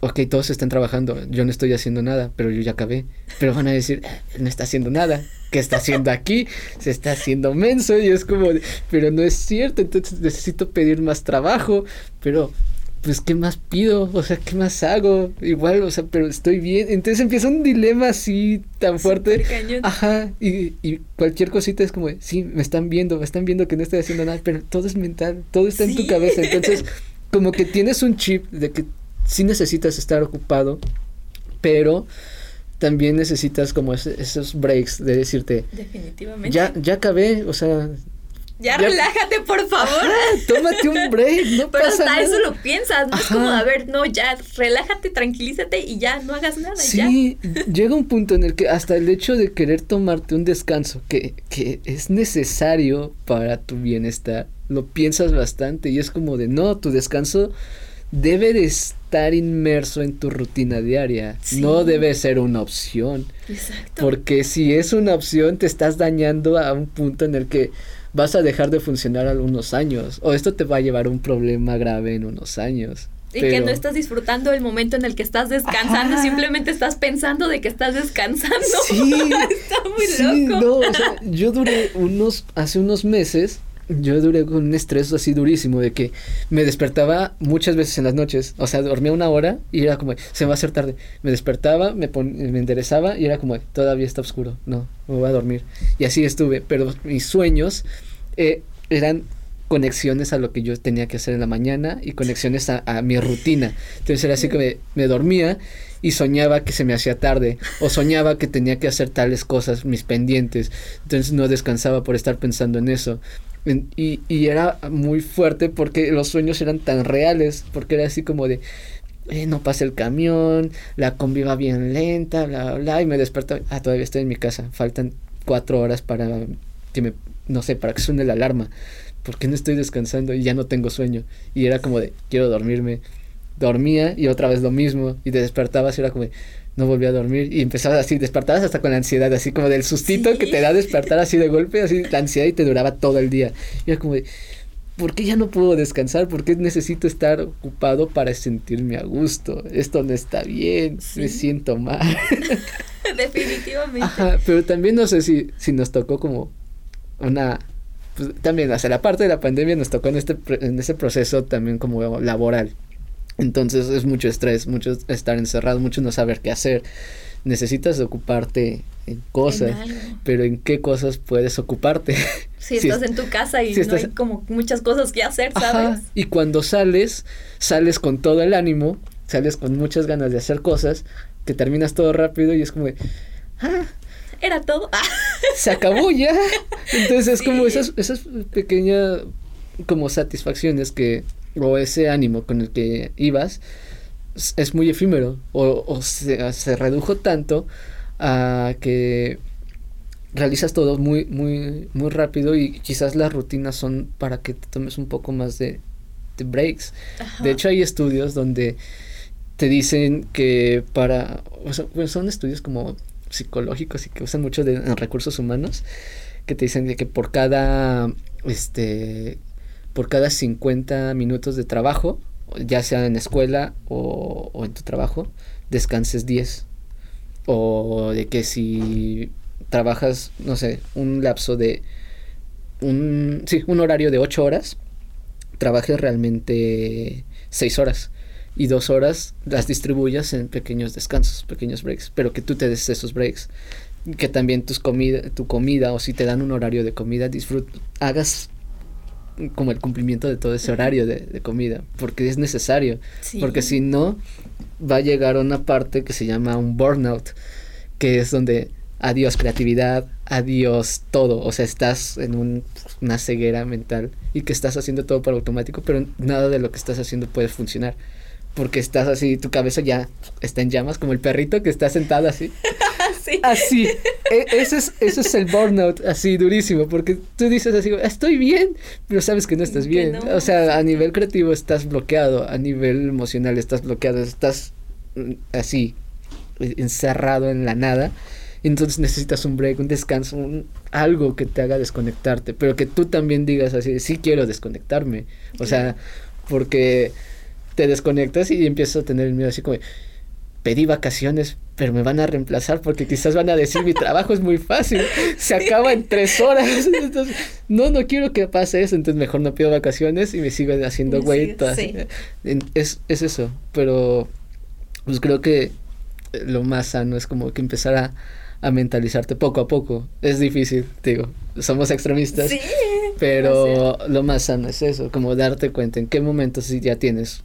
ok, todos están trabajando, yo no estoy haciendo nada, pero yo ya acabé. Pero van a decir, eh, no está haciendo nada, ¿qué está haciendo aquí? Se está haciendo menso y es como, de, pero no es cierto, entonces necesito pedir más trabajo, pero pues, ¿qué más pido? O sea, ¿qué más hago? Igual, o sea, pero estoy bien. Entonces empieza un dilema así tan fuerte. Ajá, y, y, cualquier cosita es como, sí, me están viendo, me están viendo que no estoy haciendo nada, pero todo es mental, todo está en tu cabeza. Entonces, como que tienes un chip de que sí necesitas estar ocupado, pero también necesitas como esos breaks de decirte, definitivamente. Ya, ya acabé, o sea, ya, relájate, por favor. tómate un break, no Pero pasa hasta eso lo piensas, no es como, a ver, no, ya, relájate, tranquilízate y ya, no hagas nada. Sí, llega un punto en el que hasta el hecho de querer tomarte un descanso que, que es necesario para tu bienestar, lo piensas bastante y es como de, no, tu descanso debe de estar inmerso en tu rutina diaria, no debe ser una opción. Exacto. Porque si es una opción, te estás dañando a un punto en el que vas a dejar de funcionar algunos años o esto te va a llevar a un problema grave en unos años. Y que no estás disfrutando el momento en el que estás descansando, simplemente estás pensando de que estás descansando. Sí, Está muy loco. No, yo duré unos, hace unos meses, yo duré con un estrés así durísimo de que me despertaba muchas veces en las noches, o sea, dormía una hora y era como, se me va a hacer tarde. Me despertaba, me, me enderezaba y era como, todavía está oscuro, no, me voy a dormir. Y así estuve, pero mis sueños eh, eran conexiones a lo que yo tenía que hacer en la mañana y conexiones a, mi rutina. Entonces era así que me, me, dormía y soñaba que se me hacía tarde o soñaba que tenía que hacer tales cosas, mis pendientes. Entonces no descansaba por estar pensando en eso. Y, y era muy fuerte porque los sueños eran tan reales, porque era así como de, eh, no pasa el camión, la combi va bien lenta, bla, bla, bla, y me despertaba, ah, todavía estoy en mi casa, faltan cuatro horas para que me, no sé, para que suene la alarma, porque no estoy descansando y ya no tengo sueño, y era como de, quiero dormirme, dormía y otra vez lo mismo, y te despertabas y era como de, no volví a dormir y empezabas así, despertabas hasta con la ansiedad, así como del sustito que te da despertar así de golpe, así la ansiedad y te duraba todo el día. Y era como de, ¿por qué ya no puedo descansar? ¿Por qué necesito estar ocupado para sentirme a gusto? Esto no está bien, me siento mal. Definitivamente. Ajá, pero también no sé si, si nos tocó como una... Pues, también, hacia la parte de la pandemia nos tocó en, este, en ese proceso también como laboral entonces es mucho estrés, mucho estar encerrado, mucho no saber qué hacer. Necesitas ocuparte en cosas, pero ¿en qué cosas puedes ocuparte? Si, estás en tu casa y no hay como muchas cosas que hacer, ¿sabes? Y cuando sales, sales con todo el ánimo, sales con muchas ganas de hacer cosas, que terminas todo rápido y es como ah, era todo. se acabó ya. Entonces es como esas, esas pequeñas como satisfacciones que o ese ánimo con el que ibas es muy efímero o, se, se, redujo tanto a que realizas todo muy muy muy rápido y quizás las rutinas son para que te tomes un poco más de, breaks. De hecho hay estudios donde te dicen que para son estudios como psicológicos y que usan mucho de recursos humanos que te dicen de que por cada este por cada 50 minutos de trabajo, ya sea en escuela o, en tu trabajo, descanses 10. O de que si trabajas, no sé, un lapso de un, sí, un horario de 8 horas, trabajes realmente 6 horas y 2 horas las distribuyas en pequeños descansos, pequeños breaks, pero que tú te des esos breaks. Que también tus comida, tu comida o si te dan un horario de comida, disfrut hagas como el cumplimiento de todo ese horario de, comida, porque es necesario, porque si no, va a llegar a una parte que se llama un burnout, que es donde adiós creatividad, adiós todo, o sea, estás en una ceguera mental y que estás haciendo todo por automático, pero nada de lo que estás haciendo puede funcionar. Porque estás así, tu cabeza ya está en llamas, como el perrito que está sentado así. Así. E, ese, es, ese es el burnout, así durísimo, porque tú dices así, estoy bien, pero sabes que no estás bien. O sea, a nivel creativo estás bloqueado, a nivel emocional estás bloqueado, estás mm, así, encerrado en la nada. Entonces necesitas un break, un descanso, un, algo que te haga desconectarte, pero que tú también digas así, sí quiero desconectarme. O sea, porque te desconectas y empiezas a tener el miedo así como, pedí vacaciones, pero me van a reemplazar porque quizás van a decir mi trabajo es muy fácil, se acaba en tres horas. Entonces, no, no quiero que pase eso, entonces mejor no pido vacaciones y me sigo haciendo güey. Es, es eso, pero pues creo que lo más sano es como que empezar a, a mentalizarte poco a poco. Es difícil, digo, somos extremistas. Pero lo más sano es eso, como darte cuenta en qué momentos ya tienes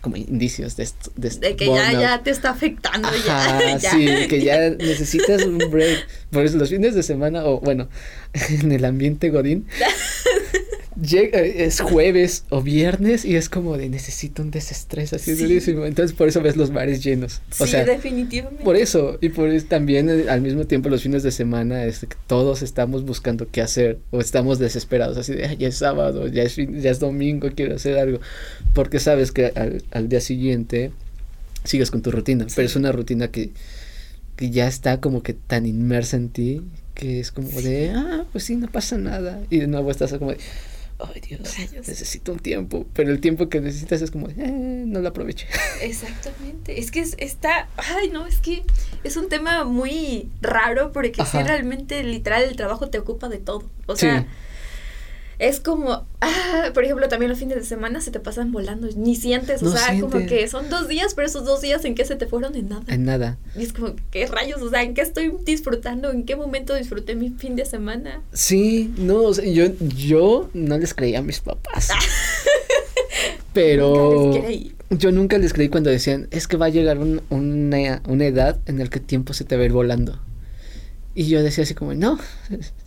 como indicios de esto. De, que ya, ya te está afectando. ya, sí, que ya necesitas un break. Por eso los fines de semana, o bueno, en el ambiente Godín, llega, es jueves o viernes y es como de necesito un desestrés así durísimo. Entonces por eso ves los bares llenos. O sí, definitivamente. Por eso, y por eso también eh, al mismo tiempo los fines de semana es todos estamos buscando qué hacer o estamos desesperados, así de ya es sábado, ya es, ya es domingo, quiero hacer algo. Porque sabes que al, día siguiente sigues con tu rutina, pero es una rutina que, que ya está como que tan inmersa en ti que es como de, ah, pues sí, no pasa nada. Y de nuevo estás como de, ay Dios, necesito un tiempo, pero el tiempo que necesitas es como, eh, no lo aproveche. Exactamente, es que está, ay no, es que es un tema muy raro porque si realmente literal el trabajo te ocupa de todo, o sea es como, ah, por ejemplo, también los fines de semana se te pasan volando, ni sientes, o sea, como que son dos días, pero esos dos días en qué se te fueron en nada. En nada. Y es como, ¿qué rayos? O sea, ¿en qué estoy disfrutando? ¿En qué momento disfruté mi fin de semana? Sí, no, o sea, yo, yo no les creía a mis papás. pero yo nunca les creí cuando decían, es que va a llegar una, una edad en la que el tiempo se te va a ir volando. Y yo decía así como, no,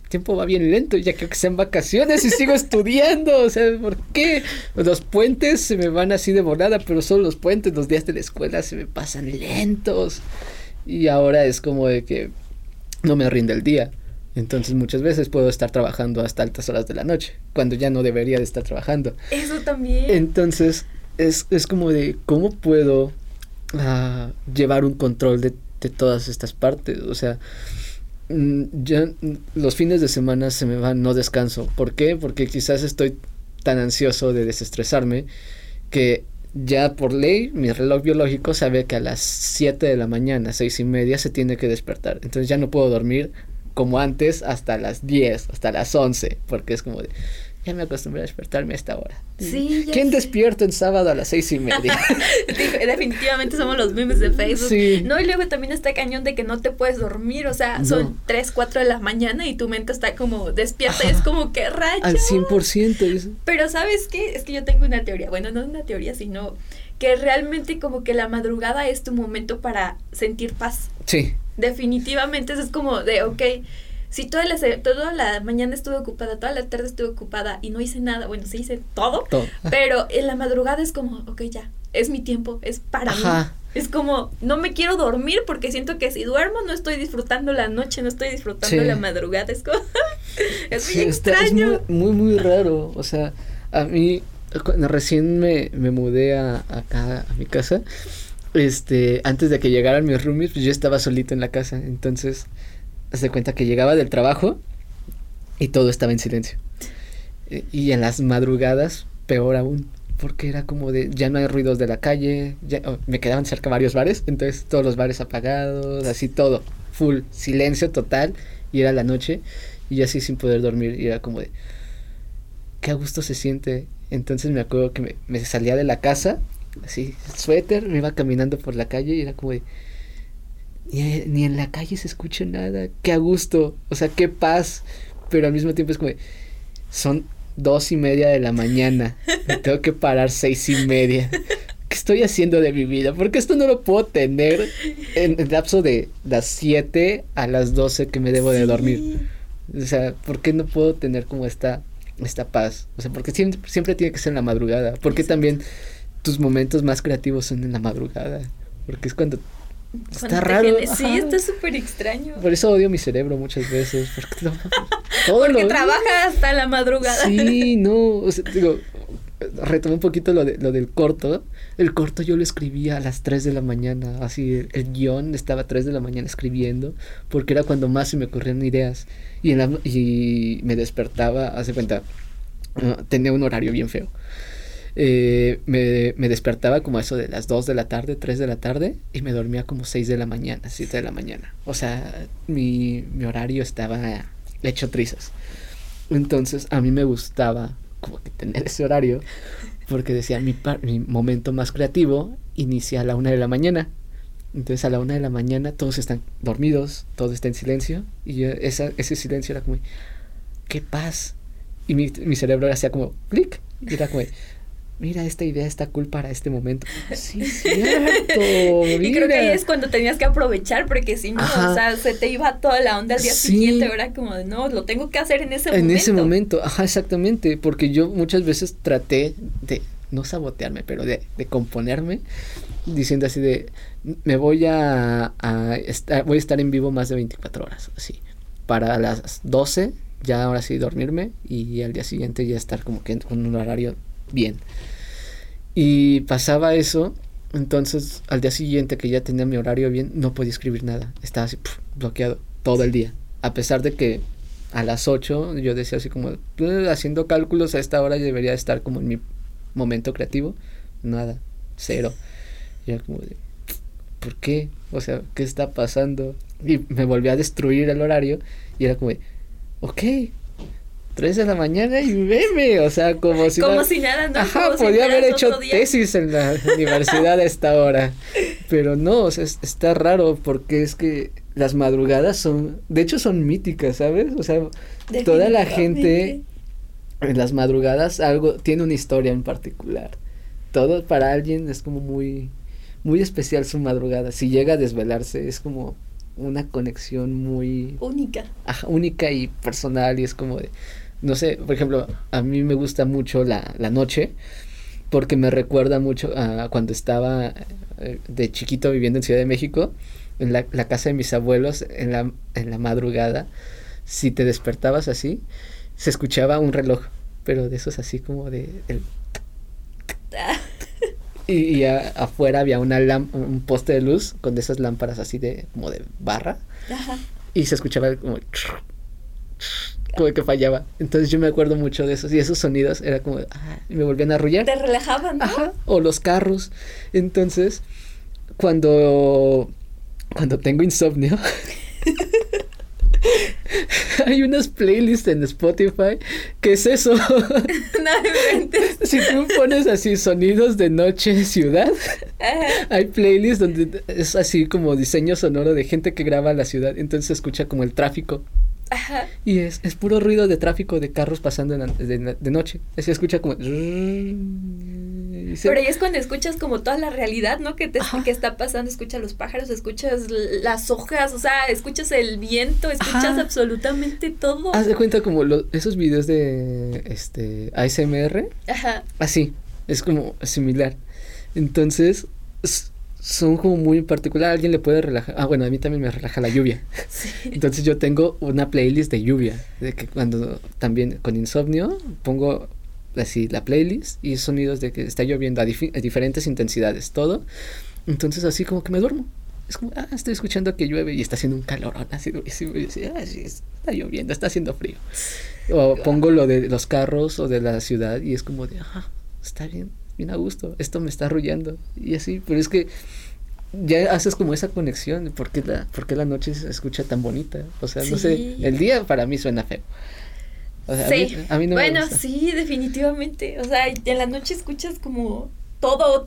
tiempo va bien lento, ya creo que sean vacaciones y sigo estudiando, o sea, ¿por qué? Los puentes se me van así de volada, pero solo los puentes, los días de la escuela se me pasan lentos. Y ahora es como de que no me rinde el día. Entonces muchas veces puedo estar trabajando hasta altas horas de la noche, cuando ya no debería de estar trabajando. Eso también. Entonces es, es como de, ¿cómo puedo uh, llevar un control de, de todas estas partes? O sea, ya los fines de semana se me van, no descanso. ¿Por qué? Porque quizás estoy tan ansioso de desestresarme que ya por ley mi reloj biológico sabe que a las 7 de la mañana, seis y media se tiene que despertar. Entonces ya no puedo dormir como antes hasta las 10, hasta las 11, porque es como de, ya me acostumbré a despertarme a esta hora. Sí. ¿Quién despierto en sábado a las seis y media? Definitivamente somos los memes de Facebook. Sí. No, y luego también está cañón de que no te puedes dormir, o sea, son tres, cuatro de la mañana y tu mente está como despierta y es como que rayo. Al 100%. Pero ¿sabes qué? Es que yo tengo una teoría, bueno, no una teoría, sino que realmente como que la madrugada es tu momento para sentir paz. Sí. Definitivamente es como de, ok, si toda la, toda la mañana estuve ocupada, toda la tarde estuve ocupada y no hice nada, bueno, sí hice todo, pero en la madrugada es como, ok, ya, es mi tiempo, es para mí. Es como, no me quiero dormir porque siento que si duermo no estoy disfrutando la noche, no estoy disfrutando la madrugada. Es como, es muy extraño. es muy, muy, raro. O sea, a mí, cuando recién me, me mudé a, acá a mi casa, este, antes de que llegaran mis roomies, pues yo estaba solito en la casa. Entonces, Hace cuenta que llegaba del trabajo y todo estaba en silencio. Y en las madrugadas, peor aún, porque era como de, ya no hay ruidos de la calle, oh, me quedaban cerca varios bares, entonces todos los bares apagados, así todo, full, silencio total, y era la noche, y así sin poder dormir, y era como de, qué a gusto se siente. Entonces me acuerdo que me, me salía de la casa, así, suéter, me iba caminando por la calle, y era como de, ni, en la calle se escucha nada, qué a gusto, o sea, qué paz, pero al mismo tiempo es como, son dos y media de la mañana, me tengo que parar seis y media. ¿Qué estoy haciendo de mi vida? Porque esto no lo puedo tener en el lapso de las 7 a las 12 que me debo de dormir. O sea, ¿por qué no puedo tener como esta, esta paz? O sea, porque siempre, siempre tiene que ser en la madrugada. Porque también tus momentos más creativos son en la madrugada. Porque es cuando Está raro. Sí, está súper extraño. Por eso odio mi cerebro muchas veces. Porque, porque trabaja hasta la madrugada. Sí, no. O sea, digo, retomé un poquito lo, de, lo del corto. El corto yo lo escribía a las 3 de la mañana. Así, el, guion estaba a 3 de la mañana escribiendo. Porque era cuando más se me ocurrían ideas. Y, en la, y me despertaba, hace cuenta, ah, tenía un horario bien feo. Eh, me, me, despertaba como eso de las 2 de la tarde, 3 de la tarde, y me dormía como 6 de la mañana, 7 de la mañana. O sea, mi, mi horario estaba hecho trizas. Entonces, a mí me gustaba como que tener ese horario, porque decía, mi, mi momento más creativo inicia a la 1 de la mañana. Entonces, a la 1 de la mañana todos están dormidos, todo está en silencio, y yo, esa, ese silencio era como, qué paz. Y mi, mi cerebro hacía como clic, y era como, mira, esta idea está cool para este momento. Sí, cierto. Y creo que ahí es cuando tenías que aprovechar, porque si no, o sea, se te iba toda la onda al día siguiente, era como de, no, lo tengo que hacer en ese momento. En ese momento, ajá, exactamente, porque yo muchas veces traté de, no sabotearme, pero de, de componerme, diciendo así de, me voy a, a estar, voy a estar en vivo más de 24 horas, así, para las 12 ya ahora sí dormirme y al día siguiente ya estar como que con un horario bien. Y pasaba eso, entonces al día siguiente que ya tenía mi horario bien, no podía escribir nada, estaba así bloqueado todo el día, a pesar de que a las 8 yo decía así como haciendo cálculos a esta hora debería estar como en mi momento creativo, nada, cero. Y era como de, ¿por qué? O sea, ¿qué está pasando? Y me volví a destruir el horario y era como de, ok, 3 de la mañana y bebe, o sea, como si, como si nada, ¿no? Ajá, podía haber hecho tesis en la universidad a esta hora, pero no, o sea, está raro porque es que las madrugadas son, de hecho son míticas, ¿sabes? O sea, toda la gente en las madrugadas algo tiene una historia en particular. Todo para alguien es como muy muy especial su madrugada. Si llega a desvelarse es como una conexión muy única. Ajá, única y personal y es como de no sé, por ejemplo, a mí me gusta mucho la, la noche porque me recuerda mucho a cuando estaba eh, de chiquito viviendo en Ciudad de México, en la, la, casa de mis abuelos, en la, en la madrugada, si te despertabas así, se escuchaba un reloj, pero de esos así como de... El, y, y afuera había una un poste de luz con de esas lámparas así de como de barra. Ajá. Y se escuchaba como como que fallaba. Entonces yo me acuerdo mucho de esos y esos sonidos era como, ah, me volvían a arrullar. Te relajaban, ¿no? Ajá, o los carros. Entonces, cuando cuando tengo insomnio Hay unas playlists en Spotify que es eso. si tú pones así sonidos de noche ciudad, hay playlists donde es así como diseño sonoro de gente que graba la ciudad, entonces se escucha como el tráfico Ajá. Y es, es puro ruido de tráfico de carros pasando de, de, noche. Se escucha como... Pero ahí es cuando escuchas como toda la realidad, ¿no? Que, te, que está pasando, escuchas los pájaros, escuchas las hojas, o sea, escuchas el viento, escuchas absolutamente todo. Haz de cuenta como esos videos de este ASMR. Ajá. Así, es como similar. Entonces, son como muy en particular, alguien le puede relajar. Ah, bueno, a mí también me relaja la lluvia. Entonces yo tengo una playlist de lluvia, de que cuando también con insomnio pongo así la playlist y sonidos de que está lloviendo a, diferentes intensidades, todo. Entonces así como que me duermo. Es como, ah, estoy escuchando que llueve y está haciendo un calor así, así, ah, sí, está lloviendo, está haciendo frío. O pongo lo de los carros o de la ciudad y es como de, ah, está bien, bien a gusto, esto me está arrullando y así, pero es que ya haces como esa conexión, ¿por qué la, la noche se escucha tan bonita? O sea, no sé, el día para mí suena feo. sí. a mí, no bueno, sí, definitivamente. O sea, en la noche escuchas como todo,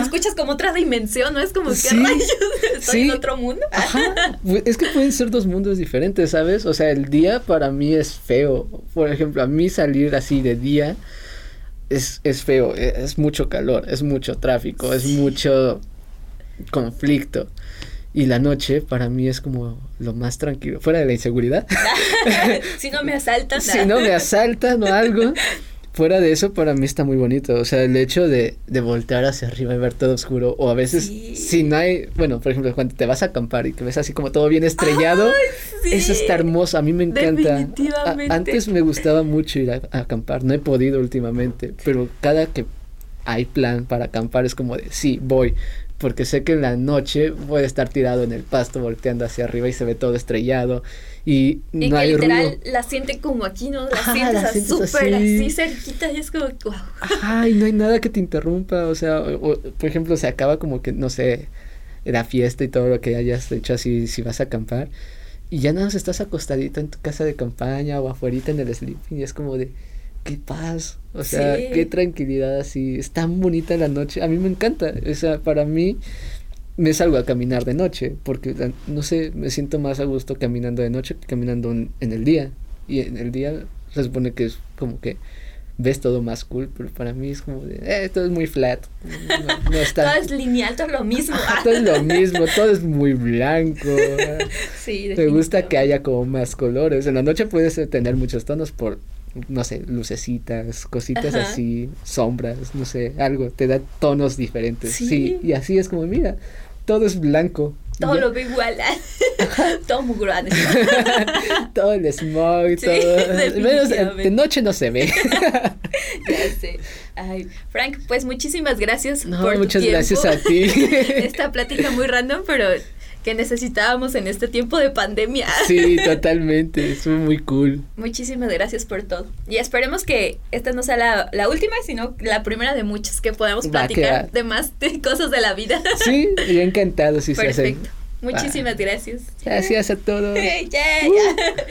escuchas como otra dimensión, ¿no? Es como que rayos, estoy en otro mundo. Ajá. Es que pueden ser dos mundos diferentes, ¿sabes? O sea, el día para mí es feo. Por ejemplo, a mí salir así de día es, es feo, e, es, mucho calor, es mucho tráfico, es mucho conflicto. Y la noche para mí es como lo más tranquilo, fuera de la inseguridad. si no me asaltan. si no me asaltan o algo. Fuera de eso, para mí está muy bonito. O sea, el hecho de, de voltear hacia arriba y ver todo oscuro. O a veces, si no hay. Bueno, por ejemplo, cuando te vas a acampar y que ves así como todo bien estrellado. Eso está hermoso. A mí me encanta. Definitivamente. antes me gustaba mucho ir a, acampar. No he podido últimamente. Pero cada que hay plan para acampar es como de sí, voy porque sé que en la noche voy a estar tirado en el pasto volteando hacia arriba y se ve todo estrellado y, no que literal la siente como aquí, ¿no? La sientes súper así. cerquita y es como, wow. Ay, no hay nada que te interrumpa, o sea, por ejemplo, se acaba como que, no sé, la fiesta y todo lo que hayas hecho así, si vas a acampar, y ya nada más estás acostadito en tu casa de campaña o afuera en el sleeping y es como de, qué paz, o sea, qué tranquilidad así, es tan bonita la noche, a mí me encanta, o sea, para mí me salgo a caminar de noche, porque no sé, me siento más a gusto caminando de noche que caminando en, el día. Y en el día se supone que es como que ves todo más cool, pero para mí es como de, eh, todo es muy flat. No, está... todo es lineal, todo es lo mismo. todo es lo mismo, todo es muy blanco. sí, Me gusta que haya como más colores. En la noche puedes tener muchos tonos por, no sé, lucecitas, cositas así, sombras, no sé, algo, te da tonos diferentes. sí, y así es como, mira, todo es blanco, todo lo veo igual. todo muy grande. todo el smog, todo. Menos de noche no se ve. ya sé. Ay, Frank, pues muchísimas gracias no, por muchas gracias a ti. Esta plática muy random, pero que necesitábamos en este tiempo de pandemia. Sí, totalmente, es muy cool. Muchísimas gracias por todo. Y esperemos que esta no sea la, la última, sino la primera de muchas que podamos platicar de más cosas de la vida. Sí, yo encantado si Perfecto. se hace. Muchísimas gracias. Gracias a todos. ya, ya.